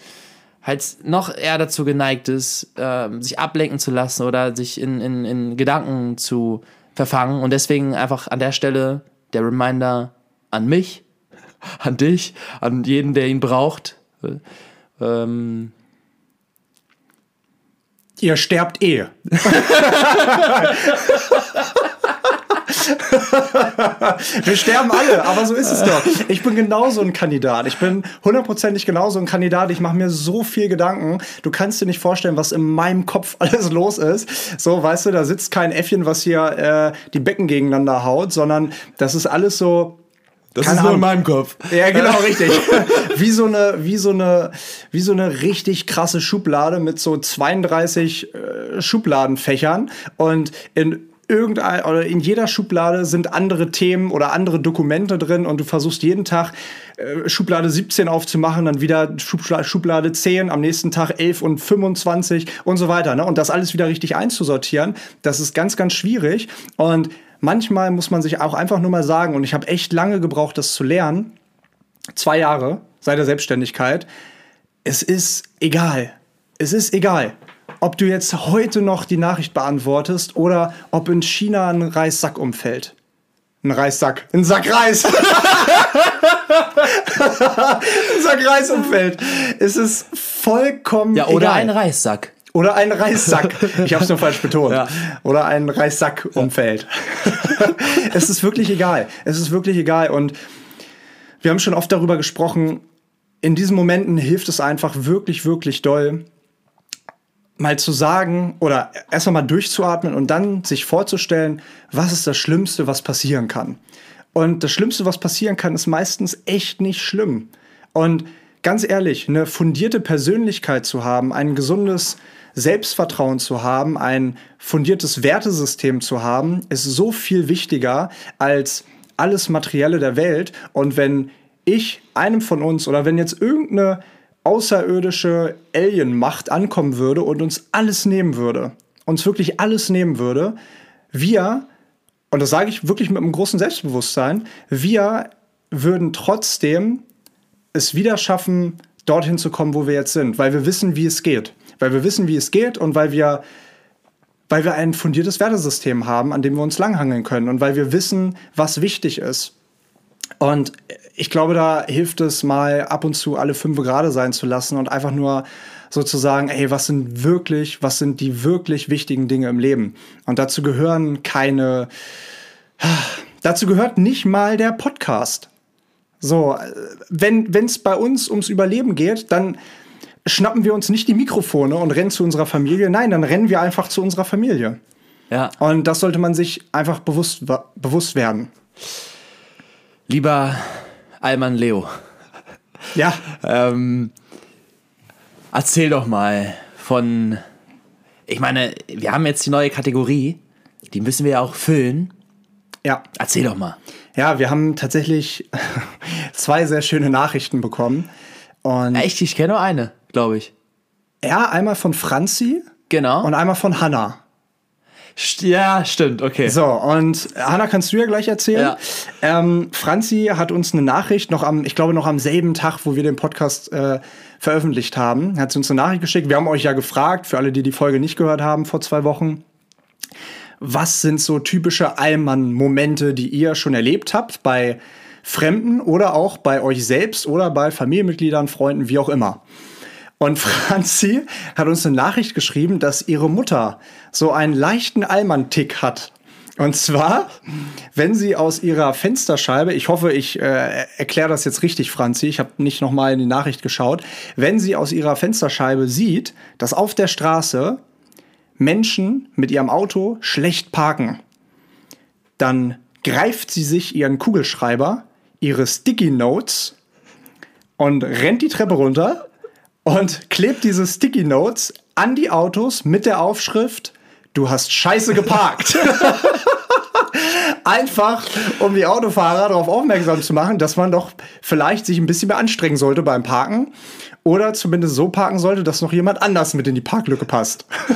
halt noch eher dazu geneigt ist, äh, sich ablenken zu lassen oder sich in, in, in Gedanken zu verfangen. Und deswegen einfach an der Stelle der Reminder an mich, an dich, an jeden, der ihn braucht. Ähm, Ihr sterbt eh. Wir sterben alle, aber so ist es doch. Ich bin genauso ein Kandidat. Ich bin hundertprozentig genauso ein Kandidat. Ich mache mir so viel Gedanken. Du kannst dir nicht vorstellen, was in meinem Kopf (laughs) alles los ist. So, weißt du, da sitzt kein Äffchen, was hier äh, die Becken gegeneinander haut, sondern das ist alles so das Keine ist nur in meinem Kopf. Ja, genau, (laughs) richtig. (laughs) wie so eine, wie so eine, wie so eine richtig krasse Schublade mit so 32 äh, Schubladenfächern und in irgendein oder in jeder Schublade sind andere Themen oder andere Dokumente drin und du versuchst jeden Tag äh, Schublade 17 aufzumachen, dann wieder Schubla Schublade 10, am nächsten Tag 11 und 25 und so weiter. Ne? Und das alles wieder richtig einzusortieren, das ist ganz, ganz schwierig. Und manchmal muss man sich auch einfach nur mal sagen, und ich habe echt lange gebraucht, das zu lernen, zwei Jahre seit der Selbstständigkeit, es ist egal. Es ist egal, ob du jetzt heute noch die Nachricht beantwortest oder ob in China ein Reissack umfällt. Ein Reissack. Ein Sack Reis. (laughs) ein Sack Reis umfällt. Es ist vollkommen. Ja, oder egal. ein Reissack. Oder ein Reissack. Ich habe es nur falsch betont. Ja. Oder ein Reissack umfällt. (laughs) es ist wirklich egal. Es ist wirklich egal. Und wir haben schon oft darüber gesprochen. In diesen Momenten hilft es einfach wirklich, wirklich doll, mal zu sagen oder erstmal mal durchzuatmen und dann sich vorzustellen, was ist das Schlimmste, was passieren kann. Und das Schlimmste, was passieren kann, ist meistens echt nicht schlimm. Und ganz ehrlich, eine fundierte Persönlichkeit zu haben, ein gesundes Selbstvertrauen zu haben, ein fundiertes Wertesystem zu haben, ist so viel wichtiger als alles Materielle der Welt. Und wenn ich einem von uns oder wenn jetzt irgendeine außerirdische Alien-Macht ankommen würde und uns alles nehmen würde, uns wirklich alles nehmen würde, wir, und das sage ich wirklich mit einem großen Selbstbewusstsein, wir würden trotzdem es wieder schaffen, dorthin zu kommen, wo wir jetzt sind, weil wir wissen, wie es geht weil wir wissen, wie es geht und weil wir, weil wir ein fundiertes Wertesystem haben, an dem wir uns langhangeln können und weil wir wissen, was wichtig ist. Und ich glaube, da hilft es mal ab und zu alle fünf gerade sein zu lassen und einfach nur sozusagen, ey, was sind wirklich, was sind die wirklich wichtigen Dinge im Leben? Und dazu gehören keine, dazu gehört nicht mal der Podcast. So, wenn es bei uns ums Überleben geht, dann schnappen wir uns nicht die Mikrofone und rennen zu unserer Familie. Nein, dann rennen wir einfach zu unserer Familie. Ja. Und das sollte man sich einfach bewusst, bewusst werden. Lieber Alman Leo. Ja. ähm, erzähl doch mal von. Ich meine, wir haben jetzt die neue Kategorie. Die müssen wir ja auch füllen. Ja. Erzähl doch mal. Ja, wir haben tatsächlich (laughs) zwei sehr schöne Nachrichten bekommen. Und Echt? Ich kenne nur eine glaube ich. Ja, einmal von Franzi. Genau. Und einmal von Hanna. Ja, stimmt, okay. So, und Hanna, kannst du ja gleich erzählen. Ja. Ähm, Franzi hat uns eine Nachricht noch am, ich glaube noch am selben Tag, wo wir den Podcast äh, veröffentlicht haben, hat sie uns eine Nachricht geschickt. Wir haben euch ja gefragt, für alle, die die Folge nicht gehört haben vor zwei Wochen, was sind so typische Allmann-Momente, die ihr schon erlebt habt bei Fremden oder auch bei euch selbst oder bei Familienmitgliedern, Freunden, wie auch immer. Und (laughs) Franzi hat uns eine Nachricht geschrieben, dass ihre Mutter so einen leichten Allmann-Tick hat. Und zwar, wenn sie aus ihrer Fensterscheibe, ich hoffe, ich äh, erkläre das jetzt richtig, Franzi, ich habe nicht nochmal in die Nachricht geschaut, wenn sie aus ihrer Fensterscheibe sieht, dass auf der Straße Menschen mit ihrem Auto schlecht parken, dann greift sie sich ihren Kugelschreiber, ihre Sticky Notes und rennt die Treppe runter und klebt diese Sticky Notes an die Autos mit der Aufschrift, du hast scheiße geparkt. (laughs) Einfach, um die Autofahrer darauf aufmerksam zu machen, dass man doch vielleicht sich ein bisschen mehr anstrengen sollte beim Parken oder zumindest so parken sollte, dass noch jemand anders mit in die Parklücke passt. (laughs)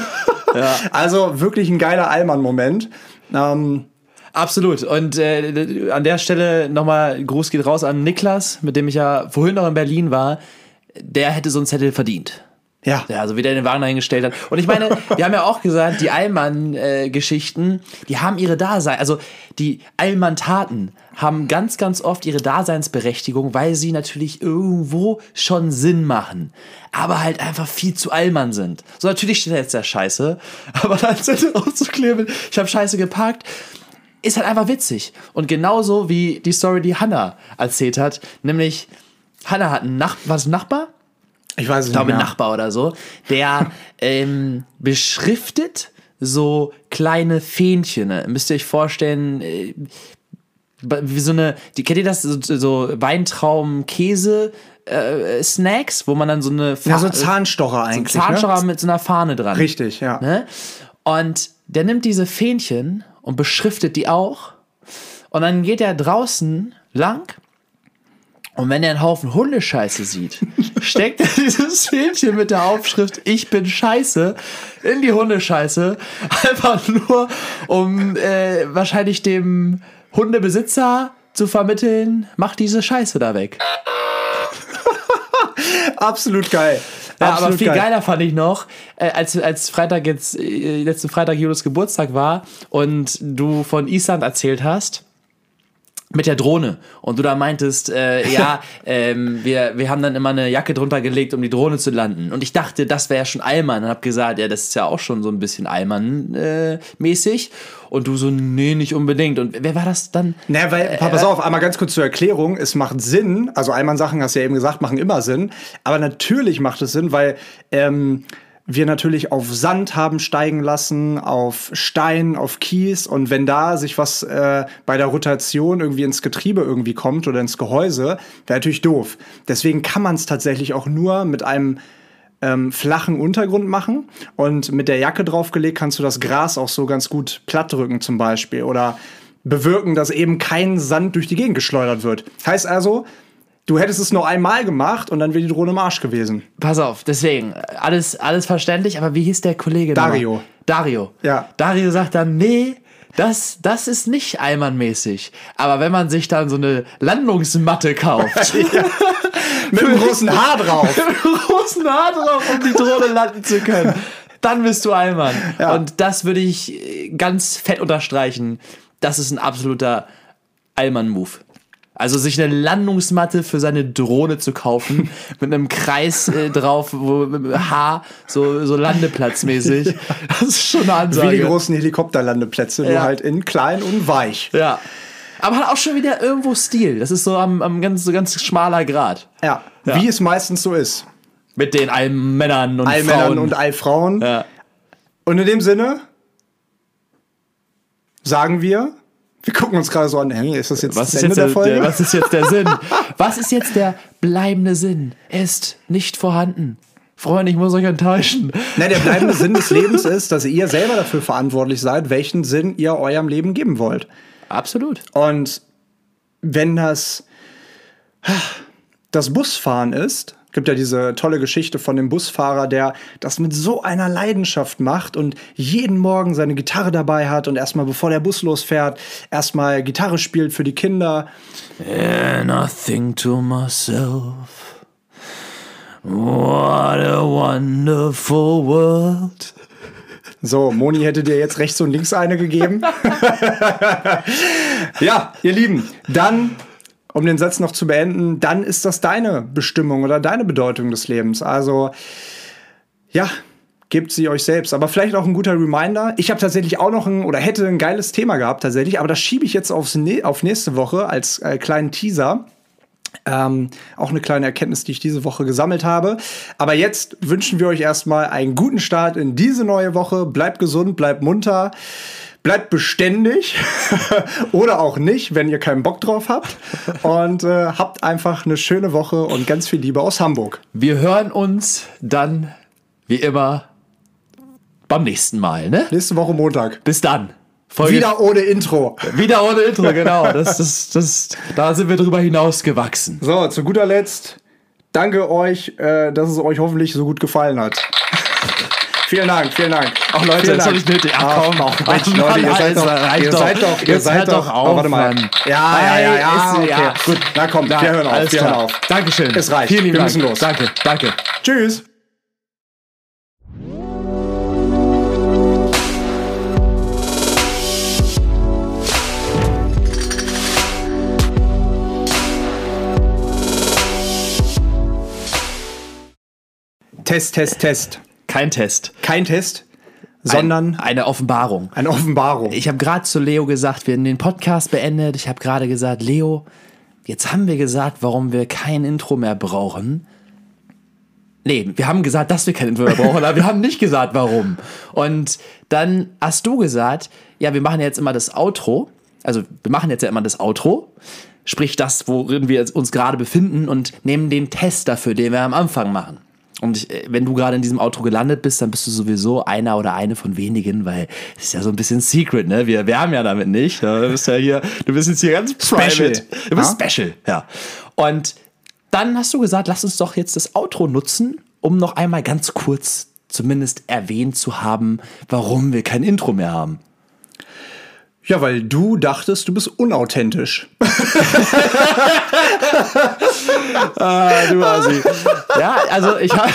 Ja. Also wirklich ein geiler Allmann-Moment. Ähm, Absolut. Und äh, an der Stelle nochmal Gruß geht raus an Niklas, mit dem ich ja vorhin noch in Berlin war der hätte so einen Zettel verdient. Ja. Ja, so wie der den Wagen dahingestellt hat. Und ich meine, (laughs) wir haben ja auch gesagt, die Allmann-Geschichten, die haben ihre Dasein, also die Allmann-Taten haben ganz, ganz oft ihre Daseinsberechtigung, weil sie natürlich irgendwo schon Sinn machen, aber halt einfach viel zu Allmann sind. So, natürlich steht er jetzt der Scheiße, (laughs) aber dann sind aufzuklären, ich habe Scheiße geparkt, ist halt einfach witzig. Und genauso wie die Story, die Hannah erzählt hat, nämlich Hannah hat einen Nach was, Nachbar? Ich weiß es ich glaube, nicht ein mehr. Nachbar oder so, der (laughs) ähm, beschriftet so kleine Fähnchen. Ne? Müsst ihr euch vorstellen, äh, wie so eine, die, kennt ihr das, so, so Weintrauben-Käse? Äh, Snacks, wo man dann so eine Ja, so Fa- Zahnstocher eigentlich. so Zahnstocher Ne? mit so einer Fahne dran. Richtig, ja. Ne? Und der nimmt diese Fähnchen und beschriftet die auch. Und dann geht er draußen lang. Und wenn er einen Haufen Hundescheiße sieht, steckt er dieses Fähnchen mit der Aufschrift Ich bin scheiße in die Hundescheiße. Einfach nur, um äh, wahrscheinlich dem Hundebesitzer zu vermitteln, mach diese Scheiße da weg. (laughs) Absolut geil. Ja, Absolut aber viel geil. geiler fand ich noch, äh, als, als Freitag jetzt, äh, letzten Freitag Julius Geburtstag war und du von Island erzählt hast. Mit der Drohne. Und du da meintest, äh, (laughs) ja, ähm, wir, wir haben dann immer eine Jacke drunter gelegt, um die Drohne zu landen. Und ich dachte, das wäre ja schon Allmann. Und hab gesagt, ja, das ist ja auch schon so ein bisschen Allmann-mäßig. und du so, nee, nicht unbedingt. Und wer war das dann? Na, weil, pass auf, einmal ganz kurz zur Erklärung. Es macht Sinn, also Allmann-Sachen, hast du ja eben gesagt, machen immer Sinn. Aber natürlich macht es Sinn, weil ähm, wir natürlich auf Sand haben steigen lassen, auf Stein, auf Kies. Und wenn da sich was äh, bei der Rotation irgendwie ins Getriebe irgendwie kommt oder ins Gehäuse, wäre natürlich doof. Deswegen kann man es tatsächlich auch nur mit einem ähm, flachen Untergrund machen und mit der Jacke draufgelegt kannst du das Gras auch so ganz gut platt drücken zum Beispiel oder bewirken, dass eben kein Sand durch die Gegend geschleudert wird. Heißt also, du hättest es nur einmal gemacht und dann wäre die Drohne im Arsch gewesen. Pass auf, deswegen, alles, alles verständlich, aber wie hieß der Kollege? nochmal? Dario. Dario. Ja. Dario sagt dann, nee, das, das ist nicht Allmann-mäßig. Aber wenn man sich dann so eine Landungsmatte kauft, (laughs) (laughs) (laughs) Mit einem großen Haar drauf. mit einem großen Haar drauf, um die Drohne landen zu können, dann bist du Allmann. Ja. Und das würde ich ganz fett unterstreichen. Das ist ein absoluter Allmann-Move. Also sich eine Landungsmatte für seine Drohne zu kaufen, (laughs) mit einem Kreis äh, drauf, wo mit Haar, so, so landeplatzmäßig. (laughs) Das ist schon eine Wie Ansage. die großen Helikopterlandeplätze, nur Ja. halt in klein und weich. Ja. Aber hat auch schon wieder irgendwo Stil. Das ist so am, am ganz, so ganz schmaler Grad. Ja. Ja. Wie es meistens so ist. Mit den Allmännern und Allmännern Frauen. und Allfrauen. ja. Und in dem Sinne sagen wir, wir gucken uns gerade so an, hey, ist das jetzt Was das ist, Ende jetzt der der, was ist jetzt der Sinn? (laughs) Was ist jetzt der bleibende Sinn? Er ist nicht vorhanden. Freunde, ich muss euch enttäuschen. Na, der bleibende Sinn des Lebens ist, dass ihr selber dafür verantwortlich seid, welchen Sinn ihr eurem Leben geben wollt. Absolut. Und wenn das das Busfahren ist, gibt ja diese tolle Geschichte von dem Busfahrer, der das mit so einer Leidenschaft macht und jeden Morgen seine Gitarre dabei hat und erstmal bevor der Bus losfährt, erstmal Gitarre spielt für die Kinder. And I think to myself, what a wonderful world. So, Moni hätte dir jetzt rechts und links eine gegeben. (laughs) (laughs) ja, ihr Lieben, dann, um den Satz noch zu beenden, dann ist das deine Bestimmung oder deine Bedeutung des Lebens. Also, ja, gebt sie euch selbst. Aber vielleicht auch ein guter Reminder. Ich habe tatsächlich auch noch ein oder hätte ein geiles Thema gehabt tatsächlich, aber das schiebe ich jetzt aufs, nä- auf nächste Woche als äh, kleinen Teaser. Ähm, auch eine kleine Erkenntnis, die ich diese Woche gesammelt habe. Aber jetzt wünschen wir euch erstmal einen guten Start in diese neue Woche. Bleibt gesund, bleibt munter, bleibt beständig (laughs) oder auch nicht, wenn ihr keinen Bock drauf habt. Und äh, habt einfach eine schöne Woche und ganz viel Liebe aus Hamburg. Wir hören uns dann, wie immer, beim nächsten Mal, ne? Nächste Woche Montag. Bis dann. Folge Wieder ohne Intro. Wieder ohne Intro, genau. Das, das, das, da sind wir drüber hinausgewachsen. So, zu guter Letzt, danke euch, äh, dass es euch hoffentlich so gut gefallen hat. Vielen Dank, vielen Dank. Ach Leute, vielen das habe ich nötig. Ach komm, auch Mensch, Leute, ihr seid doch, ihr seid doch, ihr seid doch, doch auf, oh, warte mal. Ja, ja, ja, ja, okay. ja. Gut, na komm, na, wir hören auf, wir hören auf. Dankeschön. Es reicht. Vielen lieben wir müssen Dank. los. Danke, danke. Tschüss. Test, Test, Test. Kein Test, Kein Test, sondern Ein, eine Offenbarung. eine Offenbarung. Ich habe gerade zu Leo gesagt, wir haben den Podcast beendet. Ich habe gerade gesagt, Leo, jetzt haben wir gesagt, warum wir kein Intro mehr brauchen. Nee, wir haben gesagt, dass wir kein Intro mehr brauchen, aber wir haben nicht gesagt, warum. Und dann hast du gesagt, ja, wir machen jetzt immer das Outro. Also wir machen jetzt ja immer das Outro, sprich das, worin wir uns gerade befinden und nehmen den Test dafür, den wir am Anfang machen. Und ich, äh, wenn du gerade in diesem Outro gelandet bist, dann bist du sowieso einer oder eine von wenigen, weil es ist ja so ein bisschen Secret, ne? Wir werben ja damit nicht. Du bist ja hier, du bist jetzt hier ganz Special. private. Du bist Ja? special, ja. Und dann hast du gesagt, lass uns doch jetzt das Outro nutzen, um noch einmal ganz kurz zumindest erwähnt zu haben, warum wir kein Intro mehr haben. Ja, weil du dachtest, du bist unauthentisch. (laughs) (laughs) Ah, du Asi. Ja, also ich, ha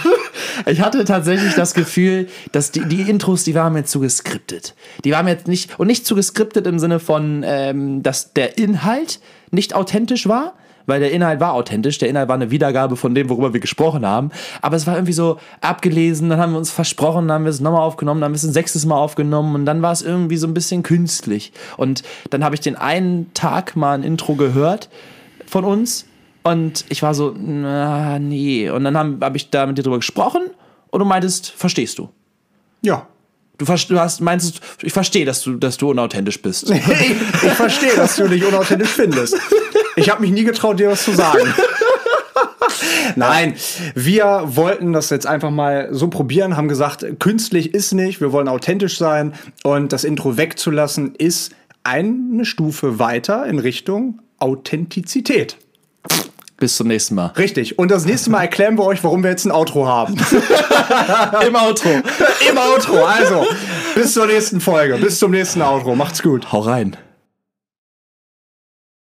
(laughs) ich hatte tatsächlich das Gefühl, dass die, die Intros, die waren mir zu geskriptet. Die waren mir jetzt nicht, und nicht zu geskriptet im Sinne von, ähm, dass der Inhalt nicht authentisch war, weil der Inhalt war authentisch, der Inhalt war eine Wiedergabe von dem, worüber wir gesprochen haben, aber es war irgendwie so abgelesen, dann haben wir uns versprochen, dann haben wir es nochmal aufgenommen, dann haben wir es ein sechstes Mal aufgenommen und dann war es irgendwie so ein bisschen künstlich. Und dann habe ich den einen Tag mal ein Intro gehört von uns und ich war so, na, nee. Und dann habe hab ich da mit dir drüber gesprochen und du meintest, verstehst du? Ja. Du, du hast, meinst, ich verstehe, dass du, dass du unauthentisch bist. (laughs) Ich, ich verstehe, dass du dich unauthentisch findest. Ich habe mich nie getraut, dir was zu sagen. Nein, wir wollten das jetzt einfach mal so probieren, haben gesagt, künstlich ist nicht, wir wollen authentisch sein und das Intro wegzulassen ist eine Stufe weiter in Richtung Authentizität. Bis zum nächsten Mal. Richtig. Und das nächste Mal erklären wir euch, warum wir jetzt ein Outro haben. (laughs) Im Outro. (laughs) Im Outro. Also, bis zur nächsten Folge. Bis zum nächsten Outro. Macht's gut. Hau rein.